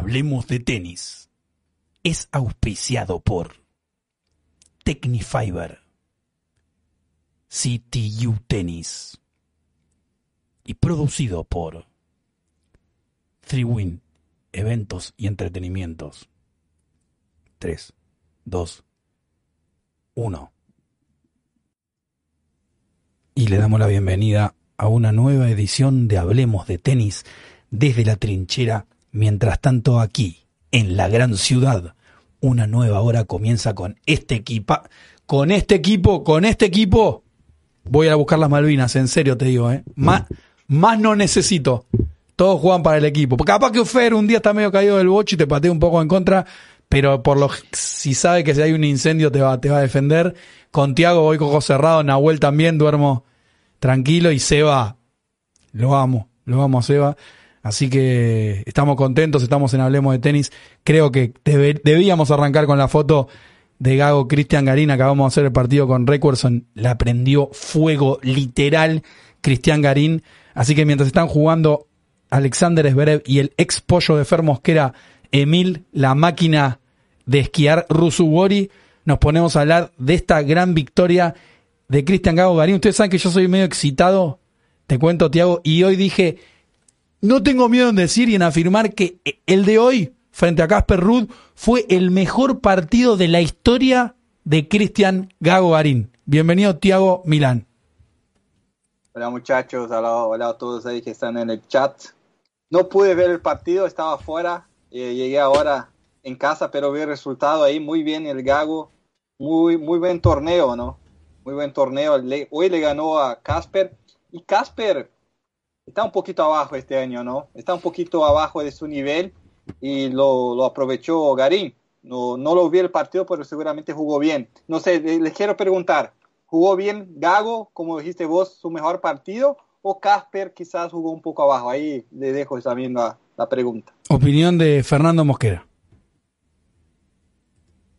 Hablemos de tenis. Es auspiciado por Technifiber, CTU Tennis y producido por 3Win Eventos y Entretenimientos. 3, 2, 1. Y le damos la bienvenida a una nueva edición de Hablemos de Tenis desde la trinchera. Mientras tanto aquí, en la gran ciudad, una nueva hora comienza con este equipo. Con este equipo, con este equipo, voy a buscar las Malvinas, en serio te digo, ¿eh? Más, más no necesito. Todos juegan para el equipo. Capaz que Fer un día está medio caído del boche y te patea un poco en contra, pero por lo si sabe que si hay un incendio te va, te va a defender. Con Tiago voy cojo cerrado, Nahuel también duermo tranquilo y Seba, lo amo, lo amo a Seba. Así que estamos contentos, estamos en Hablemos de Tenis. Creo que debíamos arrancar con la foto de Gago Cristian Garín. Acabamos de hacer el partido con Recordson. La prendió fuego literal Cristian Garín. Así que mientras están jugando Alexander Zverev y el ex pollo de Fer Mosquera, Emil, la máquina de esquiar Rusugori, nos ponemos a hablar de esta gran victoria de Cristian Gago Garín. Ustedes saben que yo soy medio excitado, te cuento, Tiago, y hoy dije, no tengo miedo en decir y en afirmar que el de hoy, frente a Casper Ruud, fue el mejor partido de la historia de Cristian Gago Garín. Bienvenido, Tiago Milán. Hola muchachos, hola, a todos ahí que están en el chat. No pude ver el partido, estaba afuera, eh, llegué ahora en casa, pero vi el resultado ahí, muy bien el Gago, muy, muy buen torneo, ¿no? muy buen torneo. hoy le ganó a Casper y Casper está un poquito abajo este año, ¿no? Está un poquito abajo de su nivel y lo, aprovechó Garín. No, no lo vi el partido, pero seguramente jugó bien. No sé, les quiero preguntar, ¿jugó bien Gago, como dijiste vos, su mejor partido? ¿O Casper quizás jugó un poco abajo? Ahí le dejo esa misma la pregunta. Opinión de Fernando Mosquera.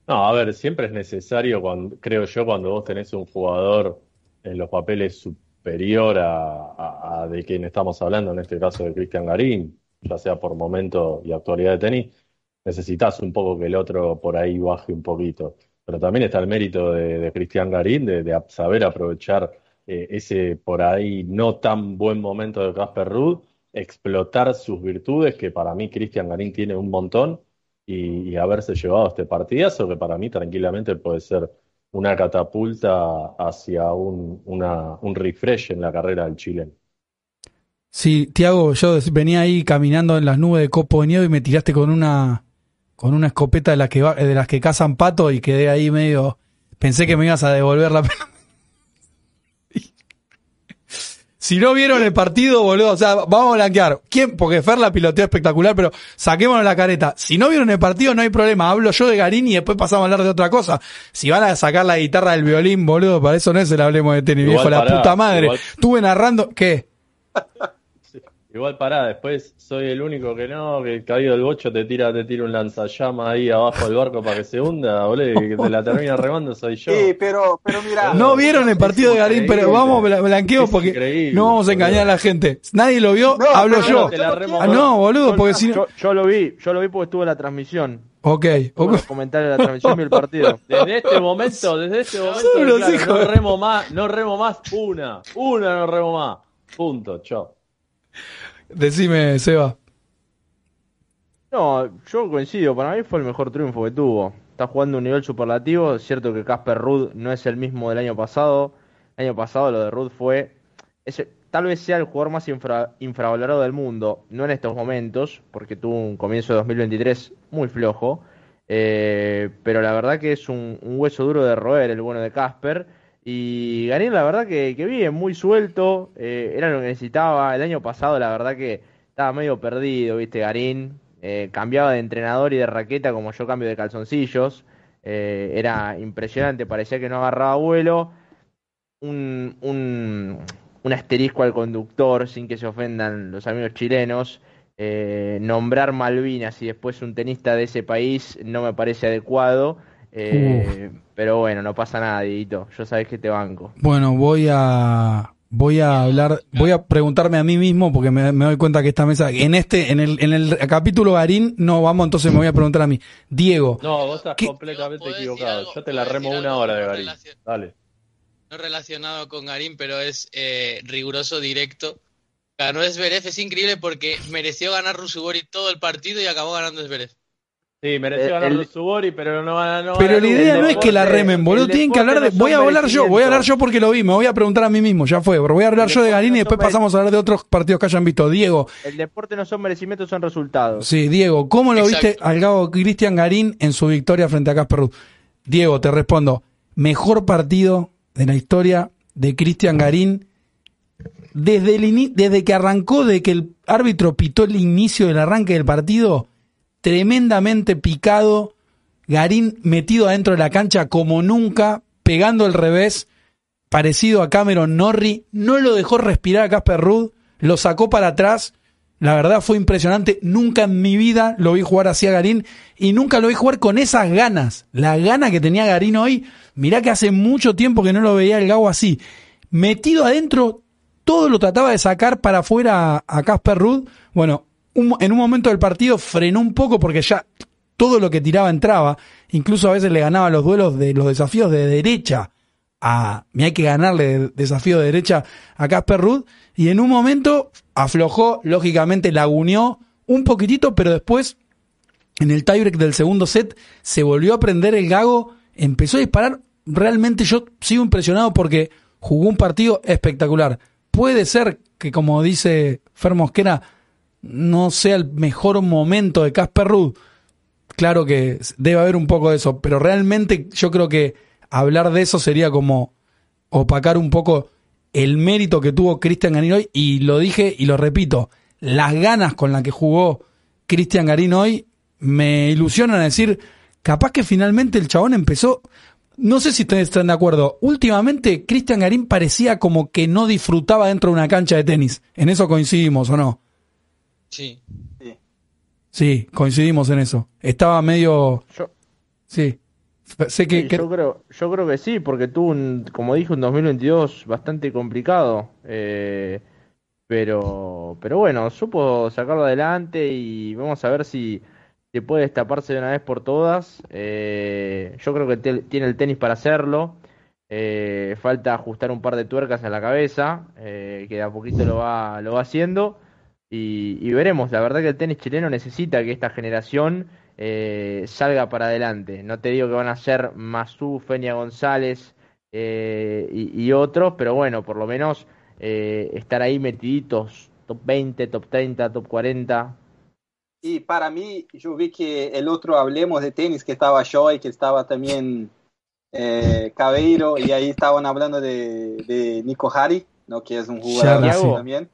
No, a ver, siempre es necesario, cuando, creo yo, cuando vos tenés un jugador en los papeles superior a, de quien estamos hablando, en este caso de Cristian Garín, ya sea por momento y actualidad de tenis, necesitas un poco que el otro por ahí baje un poquito. Pero también está el mérito de, Cristian Garín de, saber aprovechar eh, ese por ahí no tan buen momento de Casper Ruud, explotar sus virtudes, que para mí Cristian Garín tiene un montón, y, haberse llevado este partidazo que para mí tranquilamente puede ser una catapulta hacia un, un refresh en la carrera del chileno. Sí, Tiago, yo venía ahí caminando en las nubes de copo de nieve y me tiraste con una con una escopeta de las que de las que cazan pato y quedé ahí medio pensé que me ibas a devolver la Si no vieron el partido, boludo, o sea, vamos a blanquear. ¿Quién? Porque Fer la piloteó espectacular, pero saquémonos la careta. Si no vieron el partido, no hay problema. Hablo yo de Garín y después pasamos a hablar de otra cosa. Si van a sacar la guitarra del violín, boludo, para eso no es el hablemos de tenis, viejo, la puta madre. Estuve narrando, ¿qué? Igual pará, después soy el único que no, que el caído del bocho te tira, te tira un lanzallama ahí abajo del barco para que se hunda, boludo, y que te la termina remando soy yo. Sí, pero, pero mira. No vieron el partido de Garín, pero vamos, blanqueo porque no vamos a engañar a la gente. Nadie lo vio, hablo yo. ah, no, boludo, porque si yo, lo vi, yo lo vi porque estuve en la transmisión. Ok. okay. Comentar la transmisión y el partido. Desde este momento, desde este momento, no remo más, no remo más una, una no remo más. Punto, chao. Decime, Seba. No, yo coincido, para mí fue el mejor triunfo que tuvo. Está jugando un nivel superlativo, es cierto que Casper Rudd no es el mismo del año pasado. El año pasado lo de Rudd fue, tal vez sea el jugador más infravalorado del mundo, no en estos momentos, porque tuvo un comienzo de 2023 muy flojo, eh, pero la verdad que es un hueso duro de roer el bueno de Casper y Garín, la verdad que, que bien, muy suelto, eh, era lo que necesitaba. El año pasado, la verdad que estaba medio perdido, ¿viste? Garín eh, cambiaba de entrenador y de raqueta como yo cambio de calzoncillos. Eh, era impresionante, parecía que no agarraba vuelo. Un, un, un, asterisco al conductor, sin que se ofendan los amigos chilenos. nombrar Malvinas y después un tenista de ese país no me parece adecuado. Eh, pero bueno, no pasa nada, Didito. Yo sabes que te banco. Bueno, voy a voy a hablar, voy a preguntarme a mí mismo porque me, me doy cuenta que esta mesa, en este, en el, en el capítulo Garín, no vamos, entonces me voy a preguntar a mí. Diego, No, vos estás ¿Qué? completamente ¿Puedo decir equivocado. Yo te la ¿Puedo remo una algo? hora de Garín. Dale. No relacionado con Garín, pero es eh, riguroso directo. Ganó Zverev, es increíble porque mereció ganar Rusubori todo el partido y acabó ganando Zverev. Sí, mereció El- ganar el- Subori, pero no gana. No pero la idea no es que la deporte- remen, boludo, tienen que hablar de, no voy a hablar yo, voy a hablar merecimientos. yo porque lo vi, me voy a preguntar a mí mismo, ya fue, pero voy a hablar El yo de deporte Garín y no después pasamos a hablar de otros partidos que hayan visto. Diego, El deporte no son merecimientos, son resultados. sí, Diego, ¿cómo lo Exacto. viste al Gabo Cristian Garín en su victoria frente a Casper Ruud? Diego, te respondo, mejor partido de la historia de Cristian Garín desde, el ini- desde que arrancó, de que el árbitro pitó el inicio del arranque del partido, tremendamente picado, Garín metido adentro de la cancha como nunca, pegando el revés, parecido a Cameron Norrie, no lo dejó respirar a Casper Ruud, lo sacó para atrás, la verdad fue impresionante, nunca en mi vida lo vi jugar así a Garín y nunca lo vi jugar con esas ganas, la gana que tenía Garín hoy, mirá que hace mucho tiempo que no lo veía el Gabo así, metido adentro, todo lo trataba de sacar para afuera a Casper Ruud, bueno, en un momento del partido frenó un poco porque ya todo lo que tiraba entraba, incluso a veces le ganaba los duelos de los desafíos de derecha. A, me hay que ganarle desafío de derecha a Casper Ruud. Y en un momento aflojó, lógicamente laguneó un poquitito, pero después en el tiebreak del segundo set se volvió a prender el gago, empezó a disparar, realmente yo sigo impresionado porque jugó un partido espectacular. Puede ser que como dice Fer Mosquera no sea el mejor momento de Casper Ruud, claro que debe haber un poco de eso, pero realmente yo creo que hablar de eso sería como opacar un poco el mérito que tuvo Cristian Garín hoy, y lo dije y lo repito, las ganas con las que jugó Cristian Garín hoy me ilusionan a decir, capaz que finalmente el chabón empezó, no sé si ustedes están de acuerdo, últimamente Cristian Garín parecía como que no disfrutaba dentro de una cancha de tenis, en eso coincidimos o no. Sí. Sí. Sí, coincidimos en eso. Estaba medio, Yo, sí, sé que, sí, que- yo creo, yo creo que sí, porque tuvo un, como dije, un 2022 bastante complicado. eh, pero, pero bueno, supo sacarlo adelante y vamos a ver si, si puede destaparse de una vez por todas. Eh, yo creo que te- tiene el tenis para hacerlo. Eh, falta ajustar un par de tuercas a la cabeza, eh, que de a poquito lo va, lo va haciendo. Y, y veremos, la verdad que el tenis chileno necesita que esta generación eh, salga para adelante. No te digo que van a ser Masú, Feña González eh, y, y otros, pero bueno, por lo menos eh, estar ahí metiditos, top 20, top 30, top 40. Y para mí, yo vi que el otro hablemos de tenis, que estaba Joy, que estaba también eh, Cabeiro, y ahí estaban hablando de, de Nico Hari, ¿no? que es un jugador también.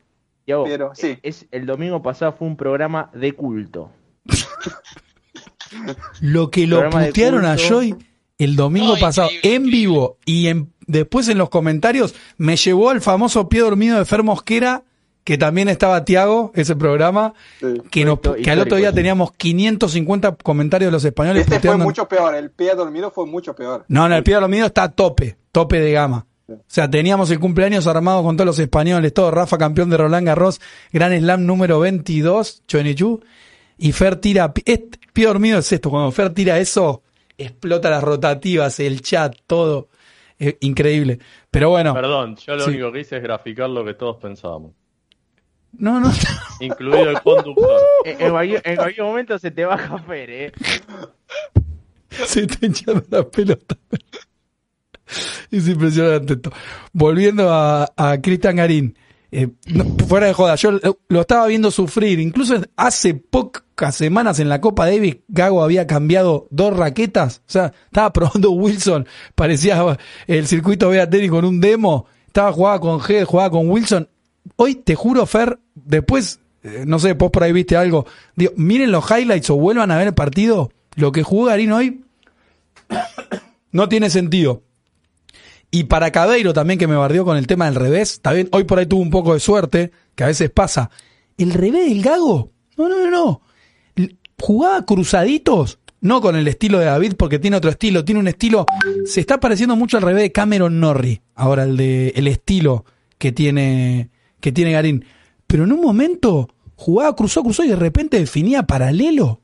Pero, sí. es, el domingo pasado fue un programa de culto. lo que lo putearon a. Joy el domingo pasado en vivo y en, después en los comentarios me llevó al famoso pie dormido de Fer Mosquera, que también estaba Tiago, ese programa, Sí. que, nos, Histórico, que al otro día teníamos 550 comentarios de los españoles Este fue puteando. mucho peor, el pie dormido fue mucho peor. No, no, el pie dormido está a tope, tope de gama. O sea, teníamos el cumpleaños armado con todos los españoles, todo. Rafa, campeón de Roland Garros, Gran Slam número 22, Choenichu. Y Fer tira, este, pie dormido es esto, cuando Fer tira eso, explota las rotativas, el chat, todo. Eh, increíble. Pero bueno, Perdón, yo lo Sí. único que hice es graficar lo que todos pensábamos, no, no, incluido el conductor. En, en cualquier, en cualquier momento se te baja Fer, ¿eh? se te hincharon las pelotas. Es impresionante esto. Volviendo a, Cristian Garín, eh, fuera de joda, yo lo, estaba viendo sufrir. Incluso hace pocas semanas en la Copa Davis, Gago había cambiado dos raquetas. O sea, estaba probando Wilson, parecía el circuito Vea Tenis con un demo. Estaba jugada con G, jugaba con Wilson. Hoy te juro, Fer, después, eh, no sé, vos por ahí viste algo. Digo, miren los highlights o vuelvan a ver el partido. Lo que jugó Garín hoy no tiene sentido. Y para Cabeiro también, que me bardeó con el tema del revés, también hoy por ahí tuvo un poco de suerte, que a veces pasa. El revés del Gago, no, no, no, no. Jugaba cruzaditos, no con el estilo de David, porque tiene otro estilo, tiene un estilo, se está pareciendo mucho al revés de Cameron Norrie, ahora el de el estilo, que tiene, que tiene Garín. Pero en un momento jugaba, cruzó, cruzó y de repente definía paralelo.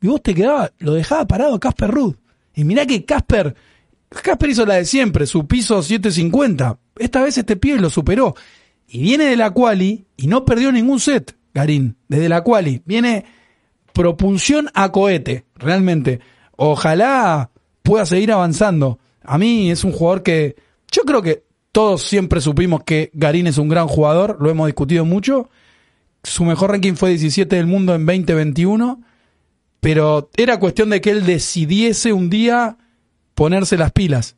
Y vos te quedabas, lo dejaba parado Casper Ruth. Y mirá que Casper, Casper hizo la de siempre, su piso 750. Esta vez este pibe lo superó. Y viene de la quali y no perdió ningún set, Garín, desde la quali. Viene propulsión a cohete, realmente. Ojalá pueda seguir avanzando. A mí es un jugador que yo creo que todos siempre supimos que Garín es un gran jugador, lo hemos discutido mucho. Su mejor ranking fue 17 del mundo en 2021, pero era cuestión de que él decidiese un día ponerse las pilas.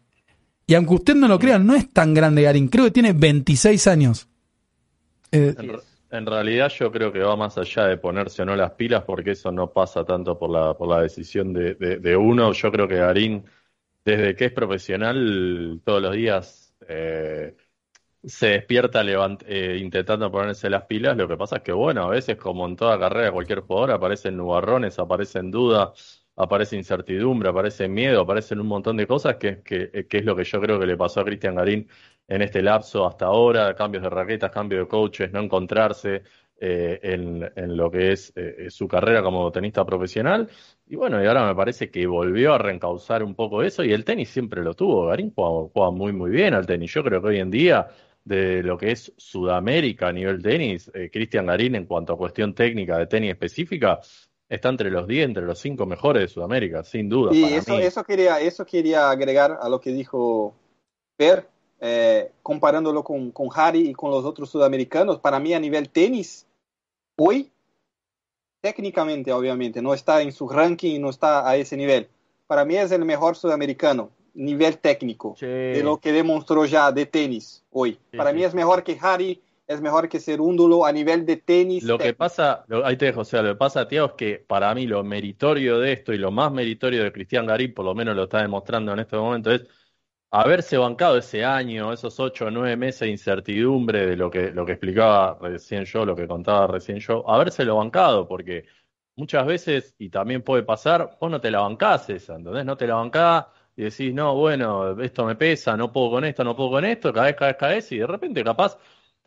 Y aunque usted no lo crea, no es tan grande Garín, creo que tiene 26 años. Eh, en, realidad yo creo que va más allá de ponerse o no las pilas, porque eso no pasa tanto por la, por la decisión de, de uno. Yo creo que Garín, desde que es profesional, todos los días eh, se despierta eh, intentando ponerse las pilas. Lo que pasa es que, bueno, a veces, como en toda carrera, cualquier jugador aparecen nubarrones, aparecen dudas, aparece incertidumbre, aparece miedo, aparecen un montón de cosas, que, que, que es lo que yo creo que le pasó a Cristian Garín en este lapso hasta ahora: cambios de raquetas, cambios de coaches, no encontrarse. Eh, en, en, lo que es eh, su carrera como tenista profesional. Y bueno, y ahora me parece que volvió a reencauzar un poco eso y el tenis siempre lo tuvo. Garín juega, muy, muy bien al tenis. Yo creo que hoy en día, de lo que es Sudamérica a nivel tenis, eh, Cristian Garín en cuanto a cuestión técnica de tenis específica, está entre los 10, entre los 5 mejores de Sudamérica, sin duda. Y eso, eso, quería, eso quería agregar a lo que dijo Per, comparándolo con, con Harry y con los otros sudamericanos. Para mí, a nivel tenis, hoy, técnicamente, obviamente, no está en su ranking, no está a ese nivel. Para mí es el mejor sudamericano, nivel técnico, de lo que demostró ya de tenis hoy. Para mí es mejor que Harry, es mejor que Cerúndulo a nivel de tenis. Lo que pasa, ahí te dejo, o sea, lo que pasa, tío, es que para mí lo meritorio de esto y lo más meritorio de Cristian Garín, por lo menos lo está demostrando en este momento, es haberse bancado ese año, esos ocho o nueve meses de incertidumbre de lo que, lo que explicaba recién yo, lo que contaba recién yo, habérselo bancado, porque muchas veces, y también puede pasar, vos no te la bancás esa, ¿entendés? No te la bancás y decís, no, bueno, esto me pesa, no puedo con esto, no puedo con esto, cada vez, cada vez, cada vez, y de repente capaz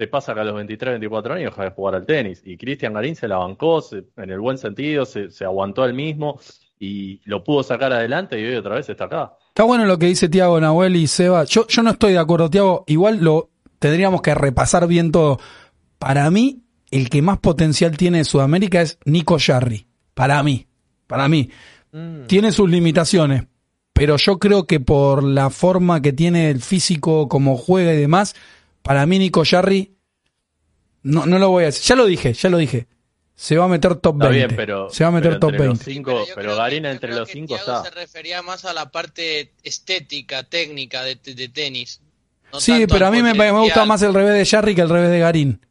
te pasa que a los 23, 24 años dejas de jugar al tenis. Y Cristian Garín se la bancó en el buen sentido, se, se aguantó al mismo y lo pudo sacar adelante y hoy otra vez está acá. Está bueno lo que dice Tiago, Nahuel y Seba. Yo, yo no estoy de acuerdo, Tiago. Igual lo tendríamos que repasar bien todo. Para mí, el que más potencial tiene de Sudamérica es Nico Jarry. Para mí. Para mí. Mm. Tiene sus limitaciones. Pero yo creo que por la forma que tiene el físico, como juega y demás, para mí Nico Jarry, no, no lo voy a decir. Ya lo dije, ya lo dije se va a meter top 20. pero, se va a meter top 20. Cinco, pero, Garina entre los 5 está. se refería más a la parte estética, técnica de, de tenis. sí, pero a mí me, me, gusta más el revés de Jarry que el revés de Garín.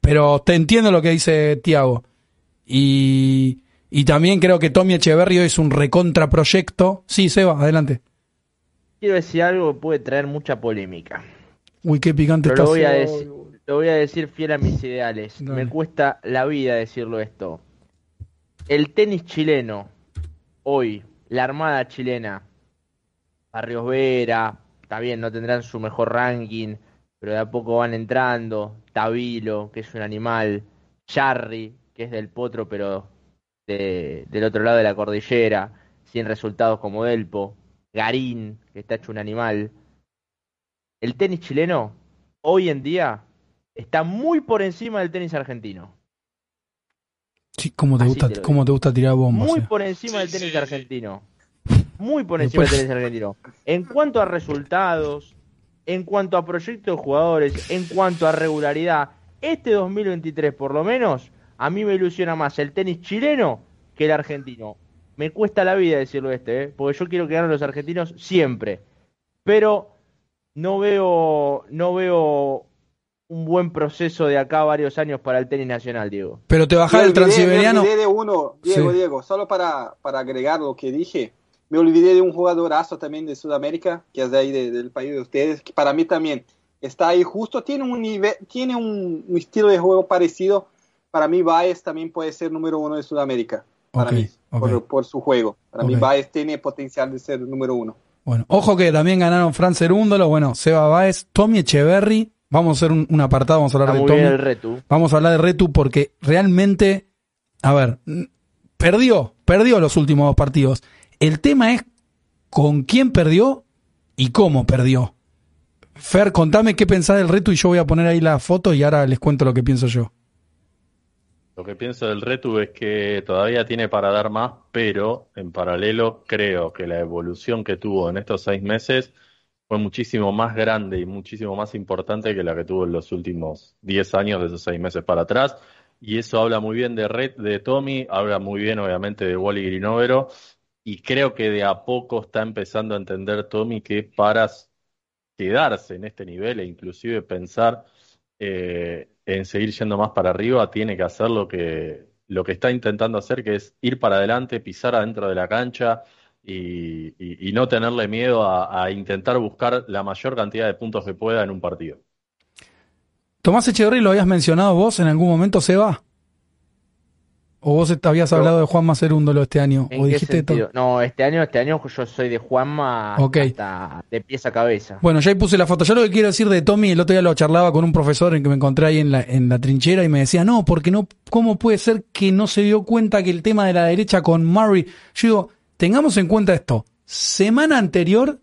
Pero te entiendo lo que dice Tiago. Y, y también creo que Tommy Echeverrio es un recontraproyecto. Sí, Seba, adelante. Quiero decir algo que puede traer mucha polémica. Uy, qué picante está. Lo voy a decir lo voy a decir fiel a mis ideales. Me cuesta la vida decirlo esto. El tenis chileno, hoy, la armada chilena, Barrios Vera, está bien, no tendrán su mejor ranking, pero de a poco van entrando. Tabilo, que es un animal. Charry, que es del potro, pero del otro lado de la cordillera, sin resultados como Delpo. Garín, que está hecho un animal. El tenis chileno, hoy en día, está muy por encima del tenis argentino. Sí, ¿cómo te, gusta, te, te gusta tirar bombas? Muy por encima del tenis argentino. Muy por encima del tenis argentino. En cuanto a resultados, en cuanto a proyectos de jugadores, en cuanto a regularidad, este 2023 por lo menos, a mí me ilusiona más el tenis chileno que el argentino. Me cuesta la vida decirlo este, ¿eh? porque yo quiero que ganen los argentinos siempre. Pero no veo, no veo un buen proceso de acá varios años para el tenis nacional, Diego. Pero te bajás el transiberiano. Me olvidé de uno, Diego, Diego, solo para, para agregar lo que dije. Me olvidé de un jugadorazo también de Sudamérica, que es de ahí del país de ustedes, que para mí también está ahí justo, tiene un nivel, tiene un, estilo de juego parecido. Para mí, Baez también puede ser número uno de Sudamérica. Para mí, Por, su juego. Para mí, Baez tiene potencial de ser número uno. Bueno, ojo que también ganaron Fran Cerúndolo, bueno, Seba Baez, Tommy Echeverry. Vamos a hacer un, un apartado, vamos a hablar Está de muy Tommy. bien el retu. Vamos a hablar de Retu porque realmente, a ver, perdió, perdió los últimos dos partidos. El tema es con quién perdió y cómo perdió. Fer, contame qué pensás del Retu y yo voy a poner ahí la foto y ahora les cuento lo que pienso yo. Lo que pienso del Retu es que todavía tiene para dar más, pero en paralelo creo que la evolución que tuvo en estos seis meses fue muchísimo más grande y muchísimo más importante que la que tuvo en los últimos diez años de esos seis meses para atrás. Y eso habla muy bien de Red, de Tommy, habla muy bien obviamente de Wally Grinovero, y creo que de a poco está empezando a entender Tommy que para quedarse en este nivel e inclusive pensar eh, en seguir yendo más para arriba, tiene que hacer lo que, lo que está intentando hacer, que es ir para adelante, pisar adentro de la cancha y, y- no tenerle miedo a, a intentar buscar la mayor cantidad de puntos que pueda en un partido. Tomás Echeverry lo habías mencionado vos en algún momento, Seba. ¿O vos te habías hablado de Juan Macerúndolo este año? ¿En ¿O qué dijiste to- sentido? No, este año, este año yo soy de Juanma hasta de pies a cabeza. Bueno, ya ahí puse la foto. Yo lo que quiero decir de Tommy, el otro día lo charlaba con un profesor en que me encontré ahí en la, en la trinchera y me decía, no, porque no, ¿cómo puede ser que no se dio cuenta que el tema de la derecha con Murray? Yo digo, tengamos en cuenta esto. Semana anterior,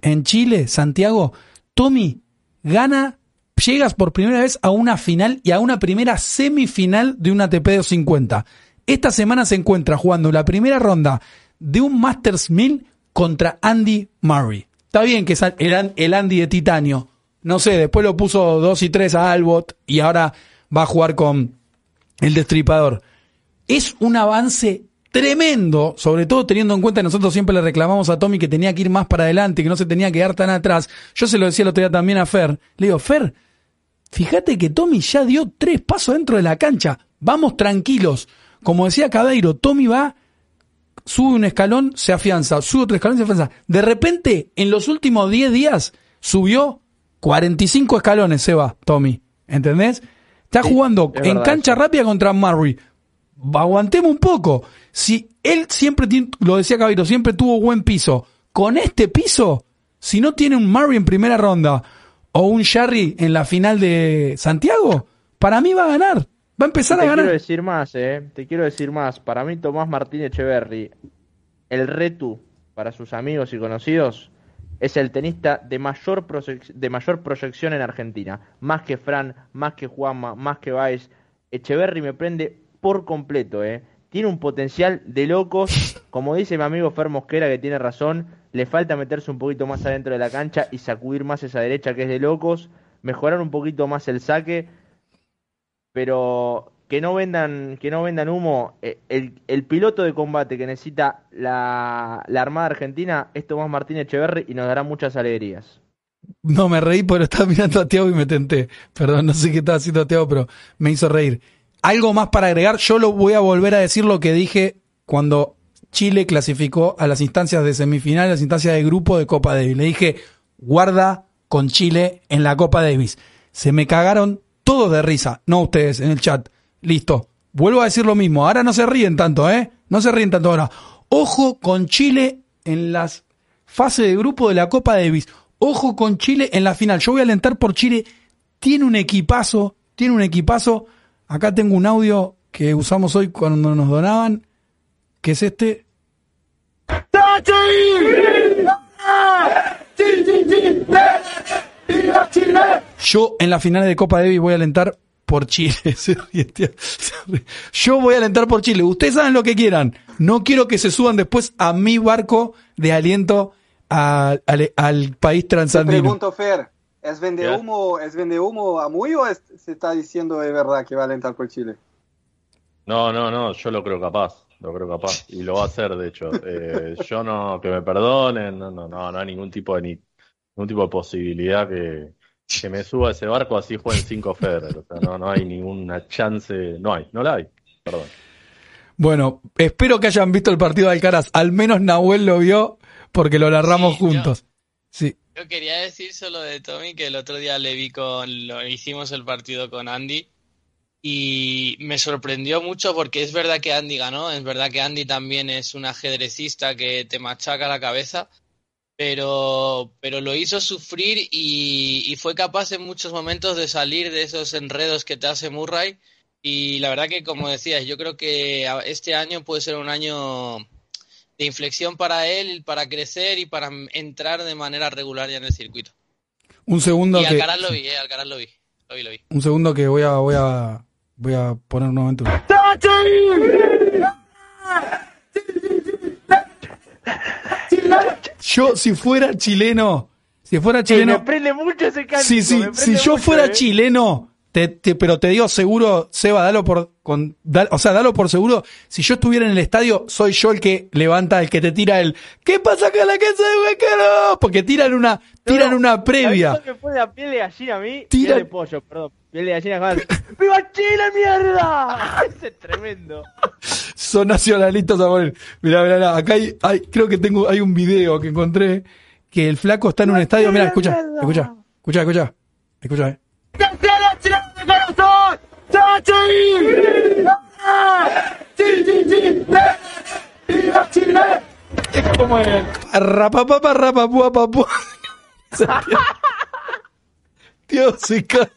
en Chile, Santiago, Tommy gana, llegas por primera vez a una final y a una primera semifinal de un ATP 250. Esta semana se encuentra jugando la primera ronda de un Masters 1000 contra Andy Murray. Está bien que es el, An- el Andy de titanio. No sé, después lo puso 2 y 3 a Albot y ahora va a jugar con el destripador. Es un avance tremendo, sobre todo teniendo en cuenta que nosotros siempre le reclamamos a Tommy que tenía que ir más para adelante, que no se tenía que quedar tan atrás. Yo se lo decía el otro día también a Fer. Le digo, Fer, fíjate que Tommy ya dio tres pasos dentro de la cancha. Vamos tranquilos. Como decía Cadeiro, Tommy va, sube un escalón, se afianza, sube otro escalón, se afianza. De repente, en los últimos 10 días, subió 45 escalones, se va, Tommy. ¿Entendés? Está Sí, jugando es en verdad cancha rápida contra Murray. Aguantemos un poco. Si él siempre, tiene- lo decía Cabito, siempre tuvo buen piso. Con este piso, si no tiene un Murray en primera ronda o un Sharry en la final de Santiago, para mí va a ganar. Va a empezar te a quiero ganar. decir más, eh. Te quiero decir más. Para mí, Tomás Martín Echeverry, el retu para sus amigos y conocidos, es el tenista de mayor, de mayor proyección en Argentina. Más que Fran, más que Juanma, más que Baez. Echeverry me prende por completo, eh. Tiene un potencial de locos. Como dice mi amigo Fer Mosquera, que tiene razón, le falta meterse un poquito más adentro de la cancha y sacudir más esa derecha que es de locos. Mejorar un poquito más el saque pero que no vendan, que no vendan humo. Eh, El, piloto de combate que necesita la, Armada Argentina es Tomás Martínez Echeverry y nos dará muchas alegrías. No me reí, pero estaba mirando a Tiago y me tenté. Perdón, no sé qué estaba haciendo Tiago, pero me hizo reír. Algo más para agregar, yo lo voy a volver a decir lo que dije cuando Chile clasificó a las instancias de semifinal, las instancias de grupo de Copa Davis. Le dije, guarda con Chile en la Copa Davis. Se me cagaron todos de risa, no ustedes en el chat. Listo. Vuelvo a decir lo mismo. Ahora no se ríen tanto, ¿eh? No se ríen tanto ahora. Ojo con Chile en las fases de grupo de la Copa Davis. Ojo con Chile en la final. Yo voy a alentar por Chile. Tiene un equipazo, tiene un equipazo. Acá tengo un audio que usamos hoy cuando nos donaban, que es este. Yo en la final de Copa Davis voy a alentar por Chile. Yo voy a alentar por Chile. Ustedes saben lo que quieran. No quiero que se suban después a mi barco de aliento a- al, al país Te transandino. pregunto, Fer, ¿es vende humo, ¿es vende humo a muy o es- se está diciendo de verdad que va a alentar por Chile? No, no, no, yo lo creo capaz, lo creo capaz, y lo va a hacer, de hecho. Eh, yo no, que me perdonen, no, no, no, no hay ningún tipo de ni, ningún tipo de posibilidad que, que me suba a ese barco así jueguen cinco Federer. O sea, no, no hay ninguna chance, no hay, no la hay, perdón. Bueno, espero que hayan visto el partido de Alcaraz. Al menos Nahuel lo vio porque lo narramos Sí, yo- juntos. Sí. Yo quería decir solo de Tommy que el otro día le vi con, lo hicimos el partido con Andy y me sorprendió mucho porque es verdad que Andy ganó, es verdad que Andy también es un ajedrecista que te machaca la cabeza, pero, pero lo hizo sufrir y, y fue capaz en muchos momentos de salir de esos enredos que te hace Murray. Y la verdad que, como decías, yo creo que este año puede ser un año de inflexión para él, para crecer y para entrar de manera regular ya en el circuito. Un segundo Y que Alcaraz lo vi, eh, Alcaraz lo vi. Lo vi, lo vi. un segundo que voy a voy a voy a poner nuevamente un- Yo si fuera chileno, si fuera me chileno, prende mucho ese cántico. sí, sí, me si prende yo mucho, fuera eh. chileno, te, te- pero te digo seguro, Seba, dalo por, con, da- o sea, dalo por seguro. Si yo estuviera en el estadio, soy yo el que levanta, el que te tira el, ¿qué pasa con la casa de Huequero? Porque tiran una, tiran No, una previa. ¿Sabés lo que pone la piel de gallina a mí? Tira- Piel de pollo, perdón. Piel de gallina jamás. ¡Viva Chile, mierda! Ese es tremendo. Son nacionalistas a morir. Mirá, mirá, mirá, acá hay, hay- creo que tengo, hay un video que encontré que el flaco está en un estadio. Mira, escucha, escucha, escucha, escucha, escucha, eh. Es como el rapapapa, rapapua, papua. Tío, se cae.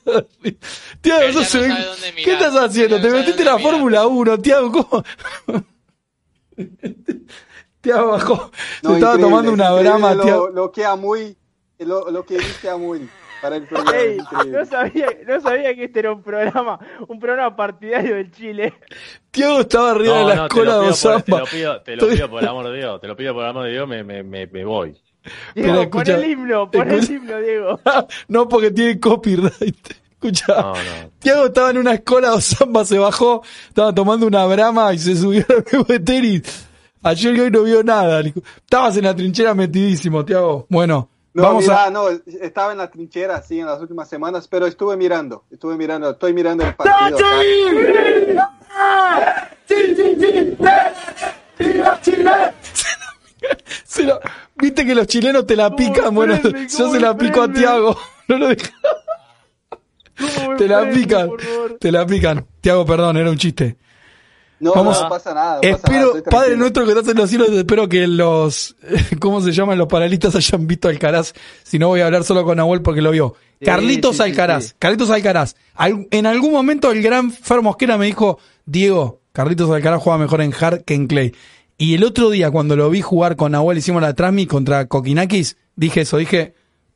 Tío, no sabe dónde ¿qué estás haciendo? Te no sabe metiste en la mirar. Fórmula 1, Tío, ¿cómo? Tío, bajó. Se No, estaba increíble, tomando una brama, lo, tío. lo que Amuy, lo, lo que dice Amuy para el programa. Ey, increíble. no sabía, no sabía que este era un programa, un programa partidario del Chile. Tiago estaba arriba de la no, escuela de por- Te Osamba. lo pido, te lo Estoy- pido por el amor de Dios, te lo pido por el amor de Dios, me, me, me, me voy. Diego, pon escucha, el himno, pon el himno, Diego. No, porque tiene copyright. Escucha. No, no. Tiago estaba en una escuela de Osamba, se bajó, estaba tomando una brama y se subió al nuevo de tenis. Ayer y hoy no vio nada. Estabas en la trinchera metidísimo, Tiago. Bueno, No, vamos mira, a. no, estaba en la trinchera, sí, en las últimas semanas, pero estuve mirando, estuve mirando, estoy mirando el partido. Se la- Viste que los chilenos te la pican, bueno, prende? yo ¿Cómo se la pico a prende? Tiago. No lo deja. ¿Cómo me Te la prende, pican. Te la pican. Tiago, perdón, era un chiste. No, Vamos- no pasa nada. pasa Espero, Padre nuestro que estás en los cielos, espero que los, ¿cómo se llaman? Los panelistas hayan visto Alcaraz. Si no voy a hablar solo con Nahuel porque lo vio. Sí, Carlitos sí, Alcaraz, sí. Carlitos Alcaraz. Al- en algún momento el gran Fer Mosquera me dijo, Diego, Carlitos Alcaraz juega mejor en hard que en clay. Y el otro día cuando lo vi jugar con Nahuel, hicimos la transmi contra Kokinakis, dije eso, dije,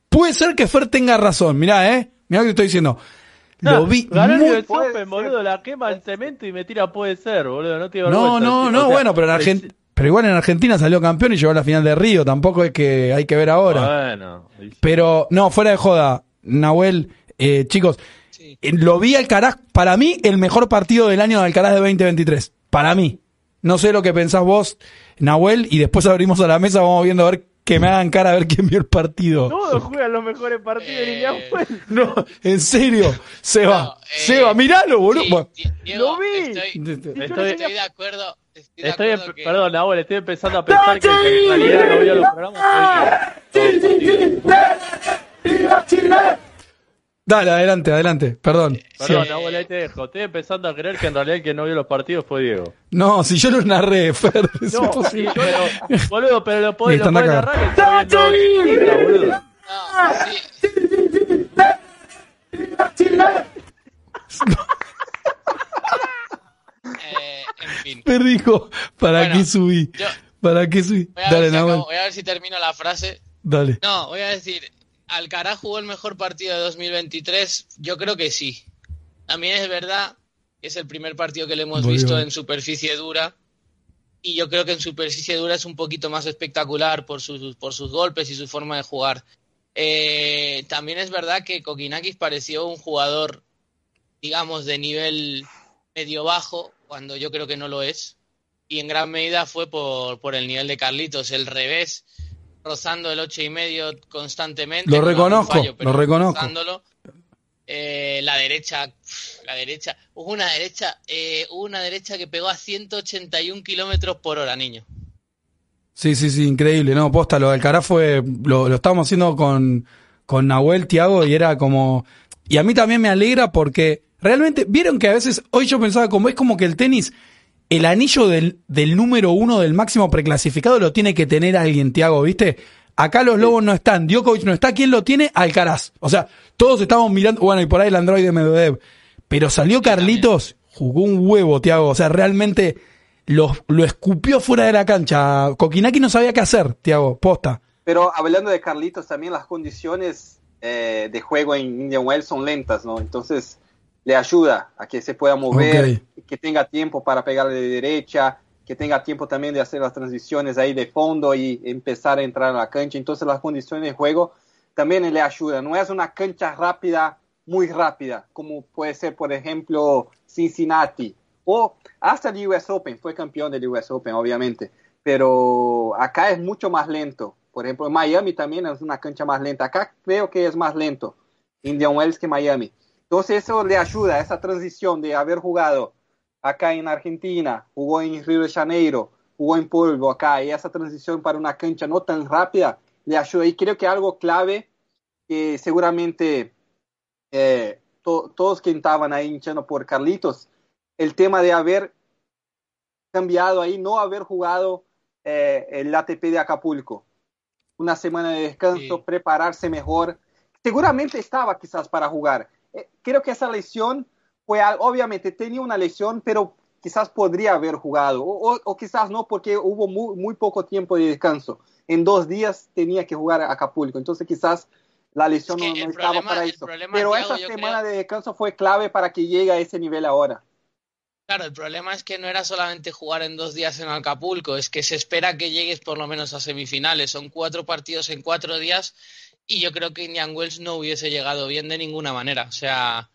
puede ser que Fer tenga razón. Mirá, eh, mirá lo que estoy diciendo. Lo vi Ganó muy- el Open, boludo, la quema el cemento y me tira puede ser, boludo, no tiene No, no, O no, sea, bueno, pero en Argentina, pero igual en Argentina salió campeón y llegó a la final de Río, tampoco es que hay que ver ahora. Bueno, Pero no, fuera de joda, Nahuel, eh, chicos, Sí. eh, lo vi Alcaraz, para mí el mejor partido del año de Alcaraz de 2023, para mí. No sé lo que pensás vos, Nahuel, y después abrimos a la mesa, vamos viendo a ver que me hagan cara a ver quién vio el partido. Todos juegan los mejores partidos de Eh, pues. No, en serio, Seba, No, eh, Seba, miralo, boludo. Sí, Diego, Lo vi. Estoy, Estoy- estoy de acuerdo. Estoy de Estoy, acuerdo empe- que- perdón, Nahuel, estoy empezando a pensar que en realidad no vio los programas. soy yo. Todo partido. Dale, adelante, adelante, perdón. Perdón, Sí. Nahuel, ahí te dejo. Estoy empezando a creer que en realidad el que no vio los partidos fue Diego. No, si yo lo narré, Fer, es No, imposible. sí, pero, boludo, pero lo podés, lo podés narrar. No, sí. Eh, en fin. Fer dijo, ¿para Bueno, qué subí? yo- ¿Para qué subí? Voy a, Dale, ver si acabo- voy a ver si termino la frase. dale. No, voy a decir, ¿Alcaraz jugó el mejor partido de 2023? Yo creo que sí. También es verdad que es el primer partido que le hemos visto en superficie dura. Y yo creo que en superficie dura es un poquito más espectacular por sus, por sus golpes y su forma de jugar. Eh, también es verdad que Kokinakis pareció un jugador, digamos, de nivel medio-bajo, cuando yo creo que no lo es. Y en gran medida fue por, por el nivel de Carlitos, el revés, rozando el ocho y medio constantemente. Lo reconozco, lo reconozco. rozándolo. Eh, la derecha, la derecha, hubo una derecha, eh, una derecha que pegó a 181 kilómetros por hora, niño. Sí, sí, sí, increíble. No, posta, lo del Alcaraz fue, lo, lo estábamos haciendo con, con Nahuel, Tiago, y era como, y a mí también me alegra porque realmente, vieron que a veces, hoy yo pensaba como, es como que el tenis, el anillo del, del número uno del máximo preclasificado lo tiene que tener alguien, Tiago, ¿viste? Acá los lobos no están, Djokovic no está, ¿quién lo tiene? Alcaraz. O sea, todos estamos mirando, bueno, y por ahí el Android de Medvedev. Pero salió Carlitos, jugó un huevo, Tiago. O sea, realmente lo, lo escupió fuera de la cancha. Kokinaki no sabía qué hacer, Tiago, posta. Pero hablando de Carlitos, también las condiciones eh, de juego en Indian Wells son lentas, ¿no? Entonces le ayuda a que se pueda mover, que tenga tiempo para pegarle de derecha, que tenga tiempo también de hacer las transiciones ahí de fondo y empezar a entrar a la cancha. Entonces las condiciones de juego también le ayudan. No es una cancha rápida, muy rápida, como puede ser, por ejemplo, Cincinnati o hasta el US Open. Fue campeón del US Open, obviamente. Pero acá es mucho más lento. Por ejemplo, Miami también es una cancha más lenta. Acá creo que es más lento Indian Wells que Miami. Entonces eso le ayuda, esa transición de haber jugado acá en Argentina, jugó en Río de Janeiro, jugó en Polvo acá, y esa transición para una cancha no tan rápida le ayuda. Y creo que algo clave que seguramente eh, todos que estaban ahí hinchando por Carlitos, el tema de haber cambiado ahí, no haber jugado eh, el ATP de Acapulco. Una semana de descanso, prepararse mejor. Seguramente estaba quizás para jugar. Eh, creo que esa lesión fue, obviamente tenía una lesión, pero quizás podría haber jugado, o, quizás no, porque hubo muy, muy, poco tiempo de descanso. En dos días tenía que jugar a Acapulco, entonces quizás la lesión no, estaba para eso. Pero esa semana de descanso fue clave para que llegue a ese nivel ahora. Claro, el problema es que no era solamente jugar en dos días en Acapulco, es que se espera que llegues por lo menos a semifinales. Son cuatro partidos en cuatro días y yo creo que Indian Wells no hubiese llegado bien de ninguna manera. O sea,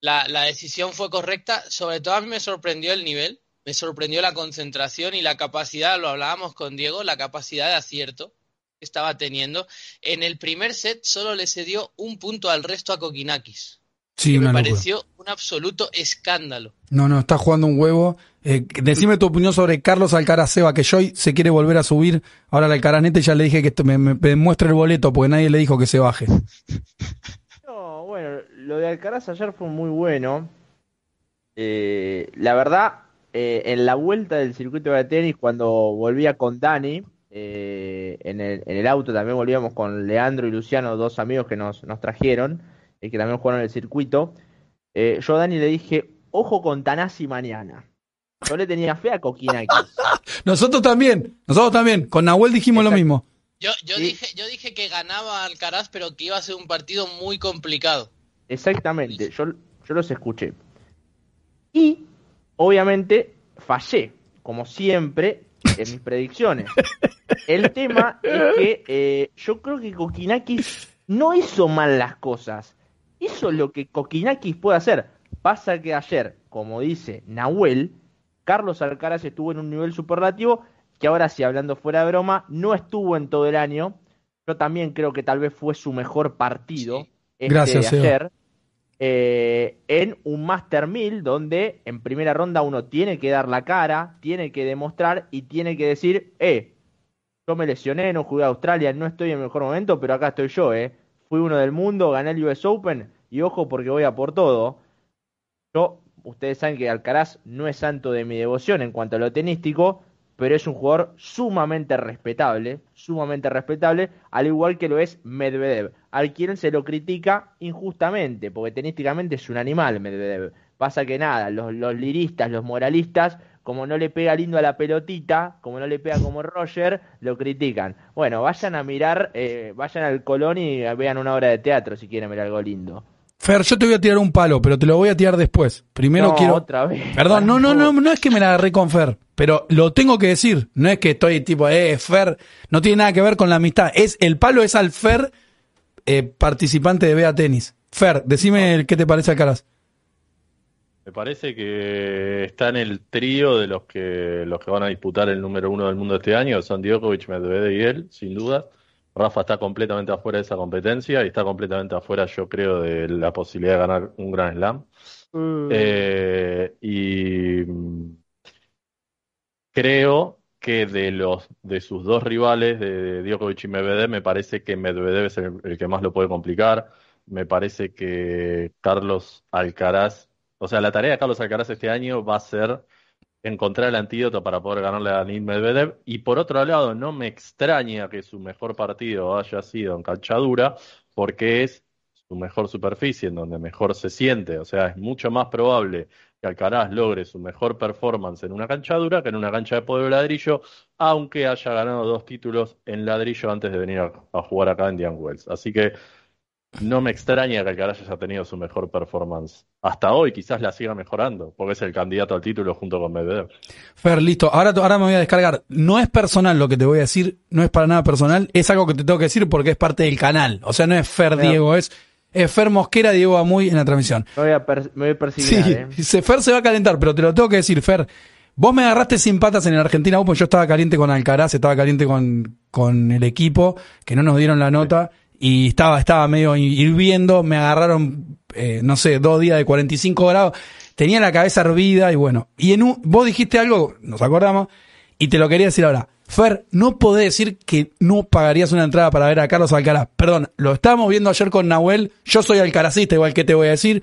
la, decisión fue correcta. Sobre todo a mí me sorprendió el nivel, me sorprendió la concentración y la capacidad, lo hablábamos con Diego, la capacidad de acierto que estaba teniendo. En el primer set solo le cedió un punto al resto a Kokinakis. Sí, me pareció un absoluto escándalo. No, no, está jugando un huevo. Eh, decime tu opinión sobre Carlos Alcaraz Seba, que Joy se quiere volver a subir. Ahora la Alcaraz Nete ya le dije que me, me, muestre el boleto porque nadie le dijo que se baje. No, bueno, lo de Alcaraz ayer fue muy bueno. Eh, la verdad, eh, en la vuelta del circuito de tenis, cuando volvía con Dani, en el, en, el, auto también volvíamos con Leandro y Luciano, dos amigos que nos, nos trajeron y que también jugaron el circuito. Eh, yo a Dani le dije, ojo con Tanasi mañana. Yo le tenía fe a Kokinaki. nosotros también, nosotros también. Con Nahuel dijimos lo mismo. Yo, yo, dije, yo dije que ganaba Alcaraz, pero que iba a ser un partido muy complicado. Exactamente, yo, yo los escuché. Y, obviamente, fallé, como siempre, en mis predicciones. El tema es que eh, yo creo que Kokinakis no hizo mal las cosas hizo lo que Kokinakis puede hacer. Pasa que ayer, como dice Nahuel, Carlos Alcaraz estuvo en un nivel superlativo que ahora sí, hablando fuera de broma, no estuvo en todo el año. Yo también creo que tal vez fue su mejor partido este Gracias, de ayer. Eh, en un Master 1000 donde en primera ronda uno tiene que dar la cara, tiene que demostrar y tiene que decir, eh, yo me lesioné, no jugué a Australia, no estoy en el mejor momento, pero acá estoy yo, eh fui uno del mundo, gané el US Open y ojo porque voy a por todo. Yo, ustedes saben que Alcaraz no es santo de mi devoción en cuanto a lo tenístico, pero es un jugador sumamente respetable, sumamente respetable, al igual que lo es Medvedev, al quien se lo critica injustamente, porque tenísticamente es un animal Medvedev. Pasa que nada, los, los liristas, los moralistas como no le pega lindo a la pelotita, como no le pega como Roger, lo critican. Bueno, vayan a mirar, eh, vayan al Colón y vean una obra de teatro si quieren ver algo lindo. Fer, yo te voy a tirar un palo, pero te lo voy a tirar después. Primero quiero. Otra vez. Perdón, no, no, no, no es que me la agarré con Fer, pero lo tengo que decir. No es que estoy tipo, eh, Fer, no tiene nada que ver con la amistad. Es el palo es al Fer, eh, participante de Bea Tenis. Fer, decime qué te parece a Caras. Me parece que está en el trío de los que los que van a disputar el número uno del mundo este año, son Djokovic, Medvedev y él, sin duda. Rafa está completamente afuera de esa competencia y está completamente afuera, yo creo, de la posibilidad de ganar un Grand Slam. Mm. Eh, y creo que de los de sus dos rivales, de, Djokovic y Medvedev, me parece que Medvedev es el que más lo puede complicar. Me parece que Carlos Alcaraz o sea, la tarea de Carlos Alcaraz este año va a ser encontrar el antídoto para poder ganarle a Daniil Medvedev. Y por otro lado, no me extraña que su mejor partido haya sido en canchadura, porque es su mejor superficie, en donde mejor se siente. O sea, es mucho más probable que Alcaraz logre su mejor performance en una cancha dura que en una cancha de polvo ladrillo, aunque haya ganado dos títulos en ladrillo antes de venir a, a jugar acá en Diane Wells. Así que no me extraña que Alcaraz haya tenido su mejor performance. Hasta hoy quizás la siga mejorando, porque es el candidato al título junto con Medvedev. Fer, listo. Ahora, ahora me voy a descargar. No es personal lo que te voy a decir, no es para nada personal. Es algo que te tengo que decir porque es parte del canal. O sea, no es Fer Diego, es, es Fer Mosquera, Diego Amuy en la transmisión. Me voy a, per- me voy a percibir. Sí, eh. Fer se va a calentar, pero te lo tengo que decir, Fer. Vos me agarraste sin patas en el Argentina Open, yo estaba caliente con Alcaraz, estaba caliente con, con el equipo, que no nos dieron la nota, y estaba, estaba medio hirviendo, me agarraron, eh, no sé, dos días de 45 grados, tenía la cabeza hervida, y bueno, y en un, vos dijiste algo, nos acordamos, y te lo quería decir ahora. Fer, no podés decir que no pagarías una entrada para ver a Carlos Alcaraz. Perdón, lo estábamos viendo ayer con Nahuel. Yo soy alcaracista, igual que te voy a decir.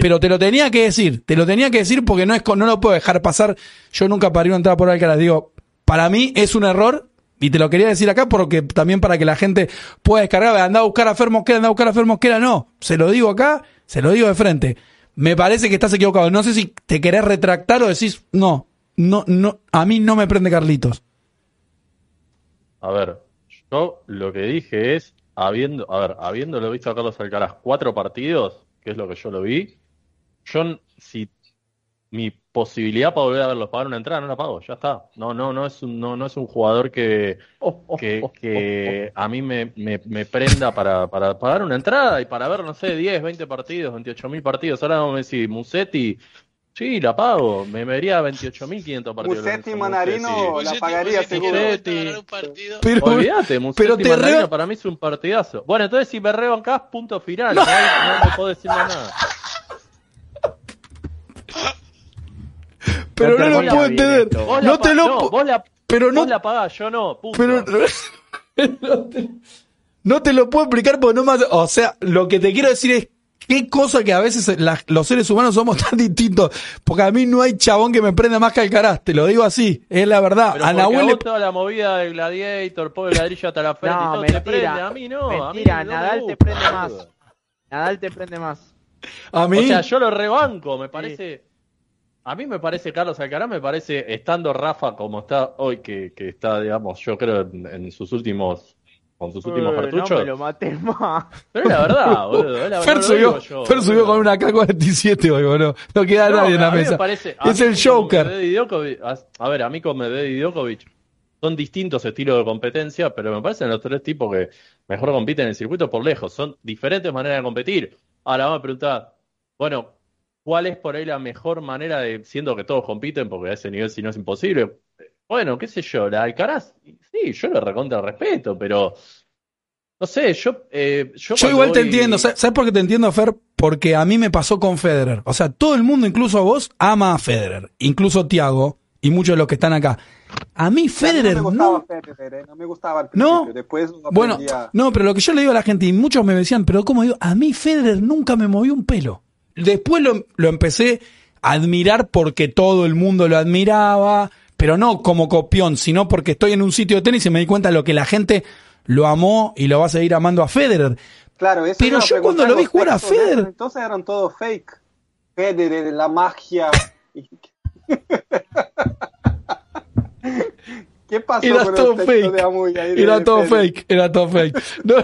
Pero te lo tenía que decir, te lo tenía que decir porque no es con- no lo puedo dejar pasar. Yo nunca parí una entrada por Alcaraz. Digo, para mí es un error y te lo quería decir acá porque también para que la gente pueda descargar, anda a buscar a Fer Mosquera, anda a buscar a Fer Mosquera. No, se lo digo acá, se lo digo de frente. Me parece que estás equivocado. No sé si te querés retractar o decís, no, no, no, a mí no me prende Carlitos. A ver, yo lo que dije es, habiendo, a ver, habiéndolo visto a Carlos Alcaraz cuatro partidos, que es lo que yo lo vi, yo si mi posibilidad para volver a verlos pagar una entrada no la pago, ya está. No, no, no es un, no, no es un jugador que, Oh, oh, que, oh, que a mí me, me, me prenda para, para pagar una entrada y para ver, no sé, 10, 20 partidos, 28 mil partidos. Ahora vamos a decir, Musetti, sí, la pago, me vería 28.500 partidos. Musetti, Musetti. Manarino, la Musetti- pagaría Musetti seguro. Musetti. Pero, Olvídate, Musetti pero te Mandarino re- para mí es un partidazo. Bueno, entonces si me rebancás, punto final. No, hay- no me puedo decir más nada. Pero no lo puedo entender. No la te lo no, pu- vos la, pero no vos la pagás, yo no. Punto. Pero no te, no te lo puedo explicar porque no más. O sea, lo que te quiero decir es qué cosa que a veces la- los seres humanos somos tan distintos. Porque a mí no hay chabón que me prenda más que Alcaraz. Te lo digo así. Es la verdad. Pero a Nahuel le- toda la movida de Gladiator, pobre ladrillo hasta la frente y No, todo te mentira. prende. A mí no. a mí Mentira, no Nadal te prende más. Nadal te prende más. a mí. O sea, yo lo rebanco, me parece. A mí me parece, Carlos Alcaraz, me parece, estando Rafa como está hoy, que, que está, digamos, yo creo en, en sus últimos, con sus últimos Eh, no cartuchos. me lo mates más. Pero es la verdad, boludo. es la- Fer lo subió, digo yo, Fer subió con una K-47 hoy, boludo. No queda No, nadie en la a mí me mesa. parece- es el Joker. Djokovic- a ver, a mí con Medvedev y Djokovic son distintos estilos de competencia, pero me parecen los tres tipos que mejor compiten en el circuito por lejos. Son diferentes maneras de competir. Ahora vamos a preguntar, bueno, ¿cuál es por ahí la mejor manera de, siendo que todos compiten, porque a ese nivel si no es imposible? Bueno, qué sé yo, la Alcaraz, sí, yo le recontra respeto, pero no sé, yo... eh, yo igual te voy- entiendo. ¿Sabes por qué te entiendo, Fer? Porque a mí me pasó con Federer. O sea, todo el mundo, incluso vos, ama a Federer. Incluso Tiago y muchos de los que están acá. A mí Federer no me no. gustaba Federer, eh, no me gustaba al No. principio. Después lo Bueno, no, pero lo que yo le digo a la gente, y muchos me decían, pero ¿cómo digo? A mí Federer nunca me movió un pelo. Después lo, lo empecé a admirar porque todo el mundo lo admiraba, pero no como copión, sino porque estoy en un sitio de tenis y me di cuenta de lo que la gente lo amó y lo va a seguir amando a Federer. Claro, eso Pero yo cuando lo vi jugar a Federer- Entonces eran todos fake. Federer, la magia. ¿Qué pasó Era con todo el texto fake. de de Era todo fake, era todo fake. No,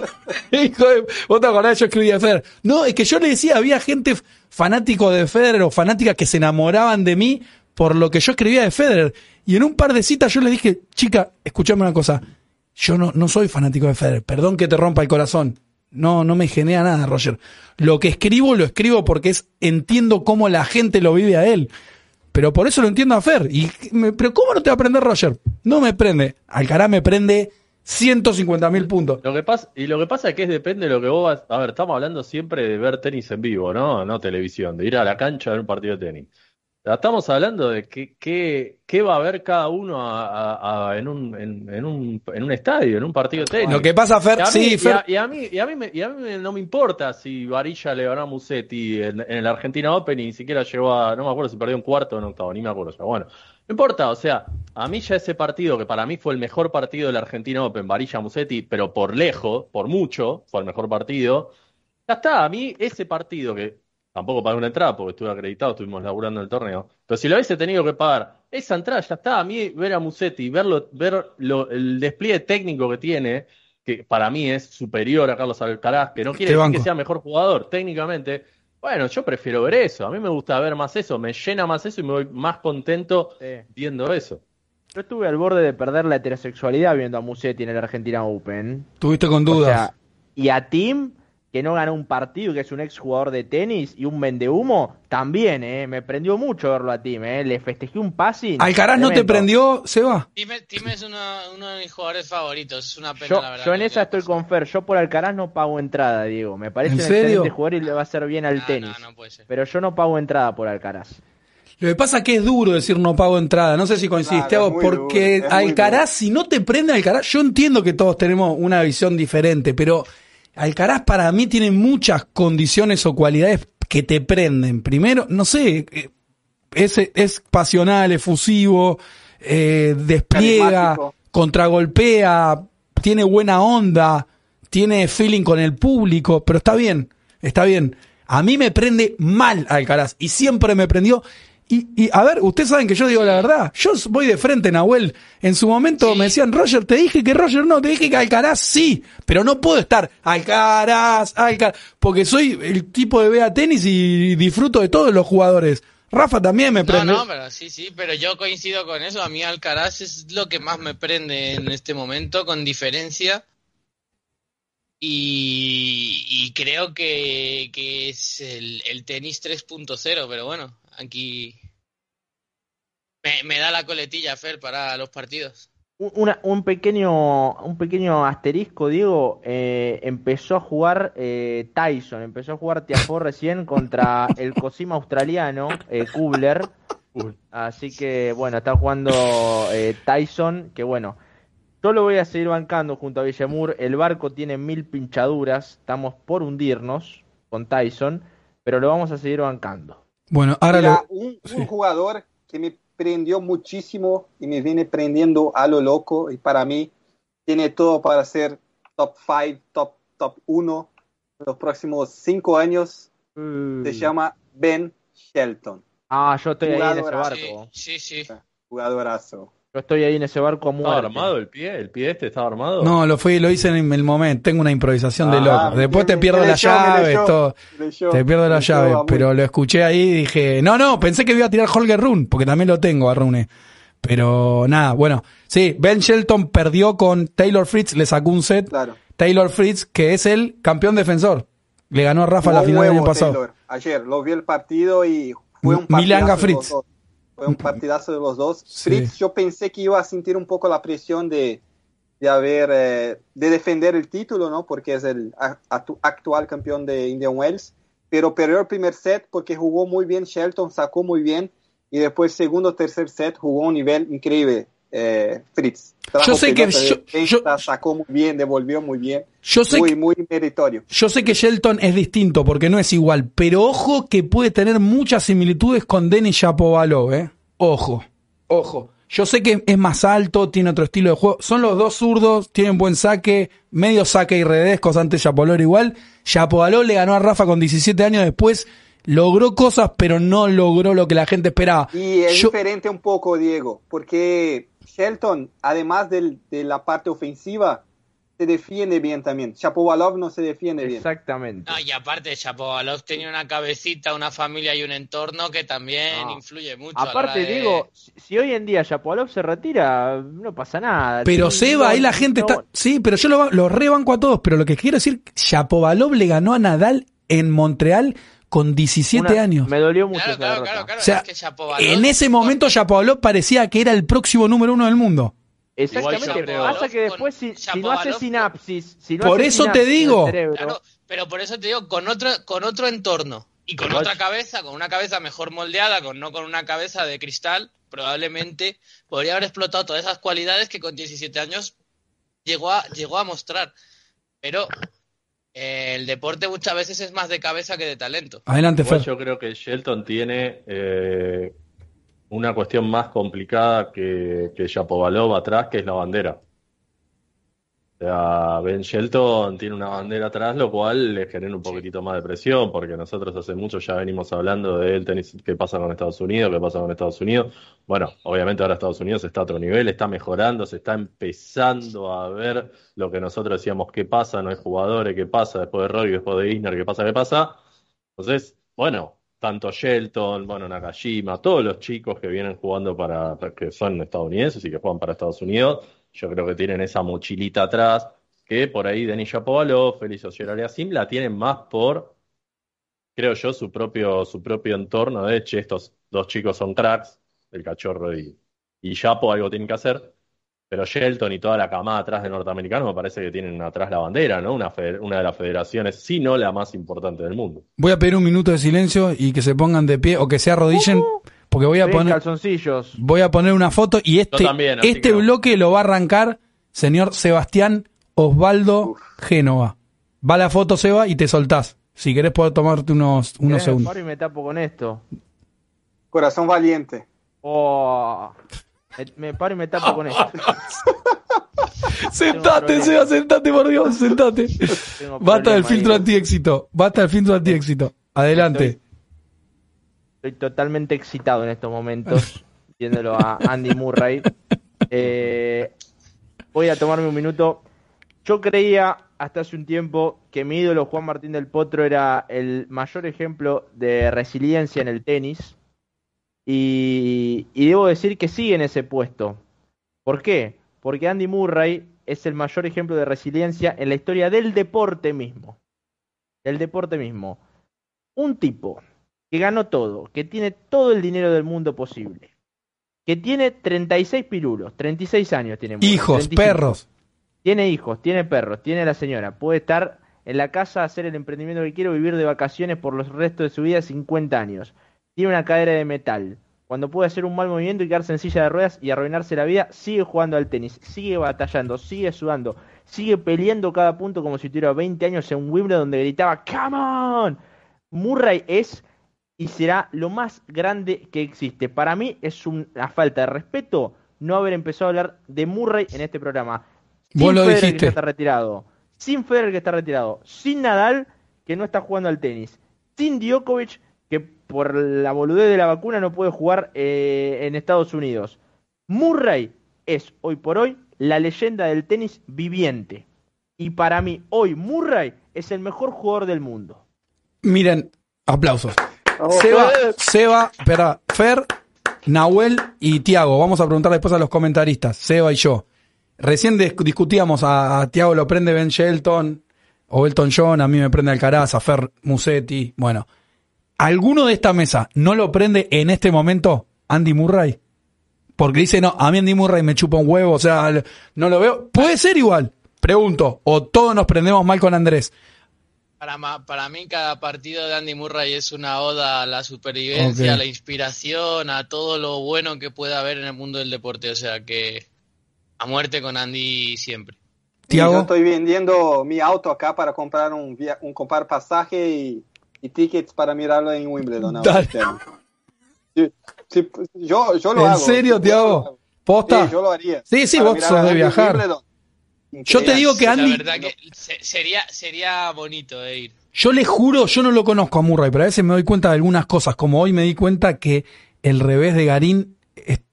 hijo de, vos te acordás, yo escribía a Federer. No, es que yo le decía, había gente fanático de Federer o fanáticas que se enamoraban de mí por lo que yo escribía de Federer. Y en un par de citas yo le dije, chica, escuchame una cosa. Yo no, no soy fanático de Federer. Perdón que te rompa el corazón. No, no me genera nada, Roger. Lo que escribo, lo escribo porque es, entiendo cómo la gente lo vive a él. Pero por eso lo entiendo a Fer. Y me- pero ¿cómo no te va a prender Roger? No me prende. Alcaraz me prende 150 mil puntos. Lo que pasa, y lo que pasa es que es depende de lo que vos vas. A ver, estamos hablando siempre de ver tenis en vivo, ¿no? No televisión, de ir a la cancha a ver un partido de tenis. Estamos hablando de qué, qué, qué va a ver cada uno a- a- a- en, un, en, en un, en un estadio, en un partido de tenis. Lo que pasa, Fer, Y a mí, sí, y Fer, a, y a mí, y a mí me- y a mí no me importa si Varilla le ganó a Musetti en, en el Argentina Open y ni siquiera llegó a, no me acuerdo si perdió un cuarto o un octavo, ni me acuerdo ya. Bueno, no importa, o sea, a mí ya ese partido, que para mí fue el mejor partido del Argentina Open, Varilla Musetti, pero por lejos, por mucho, fue el mejor partido. Ya está, a mí ese partido que tampoco pagué una entrada porque estuve acreditado, estuvimos laburando en el torneo. Pero si lo hubiese tenido que pagar, esa entrada ya está. A mí ver a Musetti, verlo, ver lo- el despliegue técnico que tiene, que para mí es superior a Carlos Alcaraz, que no quiere decir que sea mejor jugador técnicamente. Bueno, yo prefiero ver eso. A mí me gusta ver más eso, me llena más eso y me voy más contento Sí. viendo eso. Yo estuve al borde de perder la heterosexualidad viendo a Musetti en el Argentina Open. tuviste con O dudas. sea, y a Tim, que no ganó un partido, que es un ex jugador de tenis y un vendehumo, también, ¿eh? Me prendió mucho verlo a Tim, ¿eh? Le festejé un passing. Alcaraz no te prendió, Seba. Time, Time es uno, uno de mis jugadores favoritos. Es una pena, Yo, la verdad. yo en esa no estoy con Fer. Yo por Alcaraz no pago entrada, Diego. Me parece ¿En un serio? excelente jugador y le va a hacer bien al No, tenis. no, no puede ser. Pero yo no pago entrada por Alcaraz. Lo que pasa es que es duro decir no pago entrada. No sé si coincidís, Claro, porque duro, Alcaraz, si no te prende Alcaraz, yo entiendo que todos tenemos una visión diferente, pero Alcaraz para mí tiene muchas condiciones o cualidades que te prenden. Primero, no sé, eh, es, es pasional, efusivo, eh, despliega, contragolpea, tiene buena onda, tiene feeling con el público, pero está bien, está bien. A mí me prende mal Alcaraz y siempre me prendió. Y, y, a ver, ustedes saben que yo digo la verdad. Yo voy de frente, Nahuel. En su momento Sí. me decían, Roger, te dije que Roger no, te dije que Alcaraz sí. Pero no puedo estar Alcaraz, Alcaraz. Porque soy el tipo de vea tenis y disfruto de todos los jugadores. Rafa también me No, prende. no, pero sí, sí, pero yo coincido con eso. A mí Alcaraz es lo que más me prende en este momento, con diferencia. Y, y creo que, que es el, el tenis 3.0, pero bueno, aquí me, me da la coletilla, Fer, para los partidos. Un, una- un pequeño un pequeño asterisco, Diego. eh, empezó a jugar eh, Tyson. Empezó a jugar Tiafoe recién contra el Cosima australiano, eh, Kubler. Así que, bueno, está jugando eh, Tyson. Que bueno, yo lo voy a seguir bancando junto a Villamur. El barco tiene mil pinchaduras. Estamos por hundirnos con Tyson. Pero lo vamos a seguir bancando. Bueno, ahora Mira, lo- un, un sí. jugador que me prendió muchísimo y me viene prendiendo a lo loco y para mí tiene todo para ser top 5, top, top 1 los próximos 5 años. Se llama Ben Shelton, Ah, yo estoy ahí en ese barco. Sí, sí, sí. jugadorazo. Yo estoy ahí en ese barco a ¿Estaba armado el pie? ¿El pie este estaba armado? No, lo fui, lo hice en el momento. Tengo una improvisación de Ah, loco. Después te pierdo las llaves, todo. Te pierdo la leyó llave, a muy- pero lo escuché ahí y dije, no, no, pensé que iba a tirar Holger Rune, porque también lo tengo a Rune. Pero nada, bueno, sí, Ben Shelton perdió con Taylor Fritz, le sacó un set. Claro. Taylor Fritz, que es el campeón defensor. Le ganó a Rafa la Jugó final del año pasado. Taylor. Ayer lo vi el partido y fue un Milanga los Fritz. dos. Fue un partidazo de los dos. Sí. Fritz, yo pensé que iba a sentir un poco la presión de, de haber, eh, de defender el título, ¿no? Porque es el actu- actual campeón de Indian Wells. Pero perdió el primer set porque jugó muy bien Shelton, sacó muy bien. Y después, segundo, tercer set, jugó un nivel increíble. Eh, Fritz. Trajo Yo sé que- yo- defensa, yo- sacó muy bien, devolvió muy bien. Yo sé muy, que- muy meritorio. Yo sé que Shelton es distinto porque no es igual, pero ojo que puede tener muchas similitudes con Denis Shapovalov, ¿eh? Ojo, ojo. Yo sé que es más alto, tiene otro estilo de juego. Son los dos zurdos, tienen buen saque, medio saque y redes, cosa antes Shapovalov era igual. Shapovalov le ganó a Rafa con 17 años después, logró cosas, pero no logró lo que la gente esperaba. Y es Yo- diferente un poco, Diego, porque Shelton, además del- de la parte ofensiva, se defiende bien también. Shapovalov no se defiende bien. Exactamente. No, y aparte, Shapovalov tenía una cabecita, una familia y un entorno que también No. influye mucho. Aparte, de- digo, si, si hoy en día Yapolov se retira, no pasa nada. Pero Sí, Seba, no, ahí la gente no, está. Sí, pero yo lo, lo rebanco a todos. Pero lo que quiero decir, Shapovalov le ganó a Nadal en Montreal con 17 una- años. Me dolió mucho Claro, esa claro, claro, claro. O sea, es que Shapovalov- en ese momento Shapovalov parecía que era el próximo número uno del mundo. Exactamente. Igual Pasa que después, si, si no hace sinapsis. Si no Por hace eso te digo. cerebro, Claro, pero por eso te digo, con otro, con otro entorno. Y con Igual- otra cabeza, con una cabeza mejor moldeada, con no con una cabeza de cristal, probablemente podría haber explotado todas esas cualidades que con 17 años llegó a, llegó a mostrar. Pero el deporte muchas veces es más de cabeza que de talento. Adelante, Fer. yo creo que Shelton tiene eh, una cuestión más complicada que, que Shapovalov atrás, que es la bandera. O sea, Ben Shelton tiene una bandera atrás, lo cual le genera un poquitito más de presión, porque nosotros hace mucho ya venimos hablando del tenis, qué pasa con Estados Unidos, qué pasa con Estados Unidos. Bueno, obviamente ahora Estados Unidos está a otro nivel, está mejorando, se está empezando a ver lo que nosotros decíamos, qué pasa, no hay jugadores, qué pasa después de Roy, después de Isner, qué pasa, qué pasa. Entonces, bueno, tanto Shelton, bueno, Nakajima, todos los chicos que vienen jugando para, que son estadounidenses y que juegan para Estados Unidos, yo creo que tienen esa mochilita atrás, que por ahí Denis Shapovalov, Félix Auger-Aliassime la tienen más por, creo yo, su propio, su propio entorno de, che, estos dos chicos son cracks, el cachorro y, y Shapo algo tienen que hacer. Pero Shelton y toda la camada atrás de norteamericanos me parece que tienen atrás la bandera, ¿no? Una, una de las federaciones, si no la más importante del mundo. Voy a pedir un minuto de silencio y que se pongan de pie o que se arrodillen, porque voy a poner, calzoncillos. voy a poner una foto y este, también, este que bloque lo va a arrancar señor Sebastián Osvaldo Génova. Va la foto, Seba, y te soltás. Si querés poder tomarte unos, unos segundos. paro y me tapo con esto. Corazón valiente. Oh, me, paro y me tapo con esto. Sentate. Seba, sentate, por Dios, sentate. Basta del filtro anti-éxito. Basta del filtro anti-éxito. Adelante. Estoy totalmente excitado en estos momentos viéndolo a Andy Murray. Eh, voy a tomarme un minuto. Yo creía hasta hace un tiempo que mi ídolo Juan Martín del Potro era el mayor ejemplo de resiliencia en el tenis. Y, y debo decir que sigue en ese puesto. ¿Por qué? Porque Andy Murray es el mayor ejemplo de resiliencia en la historia del deporte mismo. Del deporte mismo. Un tipo que ganó todo, que tiene todo el dinero del mundo posible, que tiene 36 pirulos, 36 años tiene. Hijos, 35. perros. Tiene hijos, tiene perros, tiene la señora. Puede estar en la casa, hacer el emprendimiento que quiere, vivir de vacaciones por los restos de su vida 50 años. Tiene una cadera de metal. Cuando puede hacer un mal movimiento y quedarse en silla de ruedas y arruinarse la vida, sigue jugando al tenis, sigue batallando, sigue sudando, sigue peleando cada punto como si tuviera 20 años en Wimbledon donde gritaba ¡Come on! Murray es y será lo más grande que existe. Para mí es una falta de respeto no haber empezado a hablar de Murray en este programa. Vos Sin lo Federer, dijiste. que está retirado. Sin Federer que está retirado. Sin Nadal que no está jugando al tenis. Sin Djokovic que por la boludez de la vacuna no puede jugar eh, en Estados Unidos. Murray es hoy por hoy la leyenda del tenis viviente. Y para mí hoy Murray es el mejor jugador del mundo. Miren, aplausos. Seba. Seba, espera, Fer, Nahuel y Tiago. Vamos a preguntar después a los comentaristas, Seba y yo. Recién dis- discutíamos, a, a Tiago lo prende Ben Shelton o Elton John, a mí me prende Alcaraz, a Fer Musetti. Bueno, ¿alguno de esta mesa no lo prende en este momento Andy Murray? Porque dice, no, a mí Andy Murray me chupa un huevo, o sea, no lo veo. Puede ser igual, pregunto, o todos nos prendemos mal con Andrés. Para, ma- para mí cada partido de Andy Murray es una oda a la supervivencia, a la inspiración, a todo lo bueno que pueda haber en el mundo del deporte. O sea que a muerte con Andy siempre. Sí, Yo Tiago, estoy vendiendo mi auto acá para comprar un, via- un comprar pasaje y, y tickets para mirarlo en Wimbledon. este. Sí, sí, yo, yo lo ¿En hago. serio, Yo Tiago? ¿Posta? Sí, yo lo haría. Sí, sí, vos sos de viajar. Wimbledon. Yo te digo que La Andy, verdad que se- sería, sería bonito de ir. yo le juro, yo no lo conozco a Murray, pero a veces me doy cuenta de algunas cosas, como hoy me di cuenta que el revés de Garín,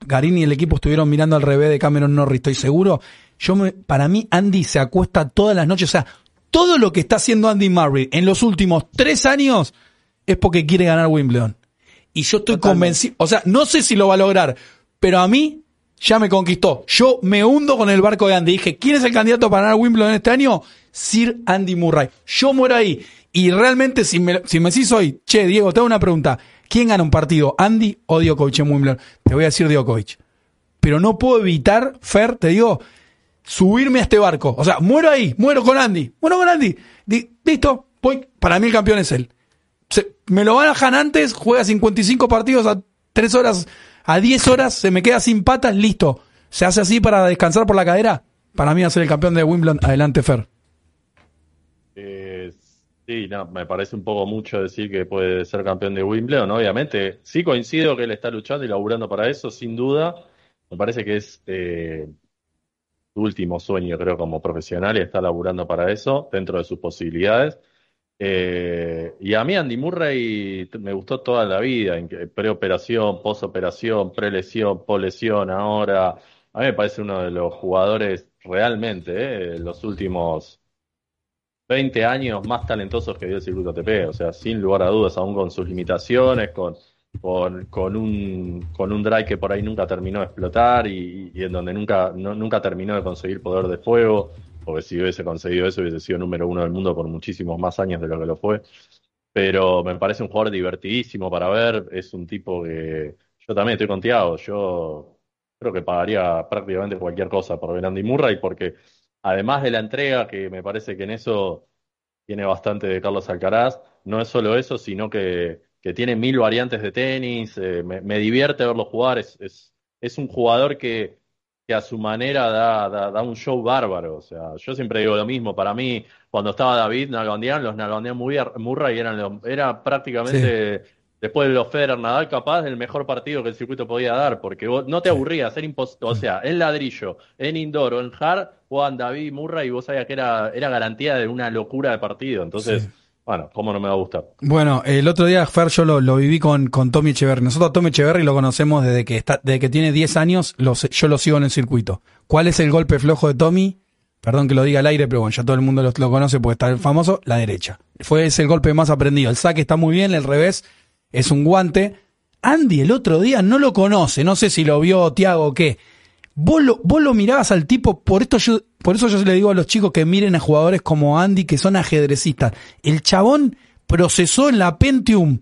Garín y el equipo estuvieron mirando al revés de Cameron Norris, estoy seguro. Yo me, para mí Andy se acuesta todas las noches, o sea, todo lo que está haciendo Andy Murray en los últimos tres años es porque quiere ganar Wimbledon. Y yo estoy convencido, o sea, no sé si lo va a lograr, pero a mí ya me conquistó. Yo me hundo con el barco de Andy. Dije, ¿quién es el candidato para ganar Wimbledon este año? Sir Andy Murray. Yo muero ahí. Y realmente, si me, si me decís hoy, che, Diego, te hago una pregunta. ¿Quién gana un partido, Andy o Djokovic en Wimbledon? Te voy a decir Djokovic. Pero no puedo evitar, Fer, te digo, subirme a este barco. O sea, muero ahí, muero con Andy, muero con Andy. Listo, voy, para mí el campeón es él. se- me lo bajan antes, juega 55 partidos a 3 horas, a 10 horas, se me queda sin patas, listo. ¿Se hace así para descansar por la cadera? Para mí va a ser el campeón de Wimbledon. Adelante, Fer. Eh, sí, no, me parece un poco mucho decir que puede ser campeón de Wimbledon, obviamente. Sí coincido que él está luchando y laburando para eso, sin duda. Me parece que es eh, su último sueño, creo, como profesional y está laburando para eso, dentro de sus posibilidades. Eh, y a mí Andy Murray me gustó toda la vida, preoperación, posoperación, prelesión, poslesión, ahora. A mí me parece uno de los jugadores realmente, eh, los últimos 20 años más talentosos que dio el circuito ATP, o sea, sin lugar a dudas, aún con sus limitaciones, con, con, un, con un drive que por ahí nunca terminó de explotar y, en donde nunca, nunca terminó de conseguir poder de fuego, porque si hubiese conseguido eso hubiese sido número uno del mundo por muchísimos más años de lo que lo fue. Pero me parece un jugador divertidísimo para ver, es un tipo que yo también estoy con Thiago, yo creo que pagaría prácticamente cualquier cosa por ver Andy Murray, porque además de la entrega, que me parece que en eso tiene bastante de Carlos Alcaraz, no es solo eso, sino que, que tiene mil variantes de tenis, eh, me, me divierte verlo jugar, es, es, es un jugador que, que a su manera da, da, da un show bárbaro, o sea, yo siempre digo lo mismo, para mí, cuando estaba David Nalbandian, los Nalbandian Murray eran los- era prácticamente después de los Federer Nadal capaz del mejor partido que el circuito podía dar, porque vos no te aburrías, era o sea, en ladrillo, en indoor o en hard, jugaban David Murray y vos sabías que era, era garantía de una locura de partido, entonces, Sí. Bueno, cómo no me va a gustar. Bueno, el otro día, Fer, yo lo, lo viví con, con Tommy Echeverry. Nosotros a Tommy Echeverry lo conocemos desde que está, desde que tiene 10 años, lo yo lo sigo en el circuito. ¿Cuál es el golpe flojo de Tommy? Perdón que lo diga al aire, pero bueno, ya todo el mundo lo, lo conoce porque está el famoso, la derecha. Fue ese el golpe más aprendido. El saque está muy bien, el revés es un guante. Andy el otro día no lo conoce, no sé si lo vio Tiago o qué. Vos lo, vos lo mirabas al tipo, por esto yo, por eso yo le digo a los chicos que miren a jugadores como Andy, que son ajedrecistas. El chabón procesó en la Pentium,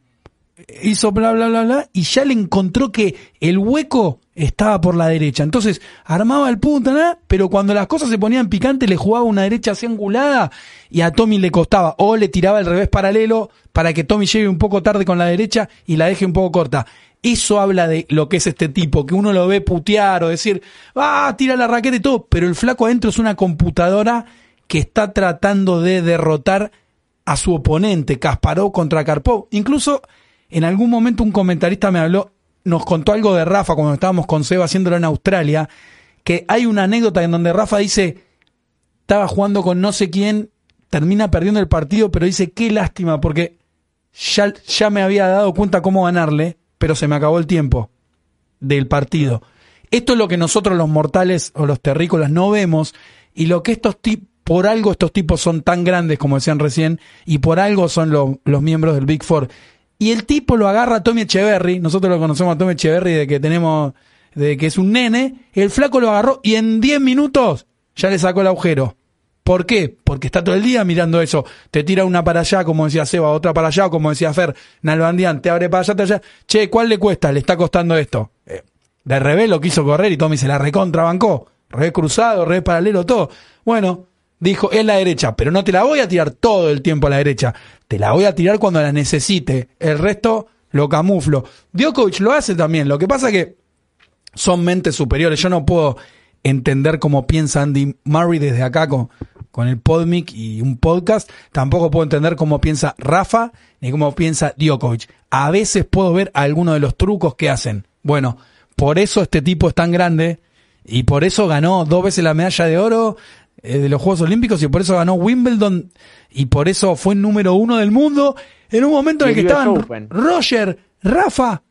hizo bla bla bla bla, y ya le encontró que el hueco estaba por la derecha. Entonces, armaba el punto, pero cuando las cosas se ponían picantes, le jugaba una derecha así angulada, y a Tommy le costaba, o le tiraba el revés paralelo, para que Tommy llegue un poco tarde con la derecha y la deje un poco corta. Eso habla de lo que es este tipo, que uno lo ve putear o decir, ah, tira la raqueta y todo, pero el flaco adentro es una computadora que está tratando de derrotar a su oponente, Kasparov contra Karpov. Incluso en algún momento un comentarista me habló, nos contó algo de Rafa cuando estábamos con Seba haciéndolo en Australia, que hay una anécdota en donde Rafa dice, estaba jugando con no sé quién, termina perdiendo el partido, pero dice, qué lástima, porque ya, ya me había dado cuenta cómo ganarle, pero se me acabó el tiempo del partido. Esto es lo que nosotros los mortales o los terrícolas no vemos y lo que estos tipos, por algo estos tipos son tan grandes como decían recién y por algo son lo- los miembros del Big Four. Y el tipo lo agarra a Tommy Echeverry, nosotros lo conocemos a Tommy Echeverry de que tenemos, de que es un nene, el flaco lo agarró y en 10 minutos ya le sacó el agujero. ¿Por qué? Porque está todo el día mirando eso. Te tira una para allá, como decía Seba, otra para allá, como decía Fer. Nalbandian, te abre para allá, te allá. Che, ¿cuál le cuesta? Le está costando esto. Eh, de revés lo quiso correr y Tommy se la recontrabancó. Revés cruzado, revés paralelo, todo. Bueno, dijo, es la derecha, pero no te la voy a tirar todo el tiempo a la derecha. Te la voy a tirar cuando la necesite. El resto lo camuflo. Djokovic lo hace también. Lo que pasa que son mentes superiores. Yo no puedo entender cómo piensa Andy Murray desde acá con, con el Podmic y un podcast. Tampoco puedo entender cómo piensa Rafa ni cómo piensa Djokovic. A veces puedo ver algunos de los trucos que hacen. Bueno, por eso este tipo es tan grande y por eso ganó dos veces la medalla de oro eh, de los Juegos Olímpicos y por eso ganó Wimbledon y por eso fue número uno del mundo en un momento en el que estaban Open. Roger, Rafa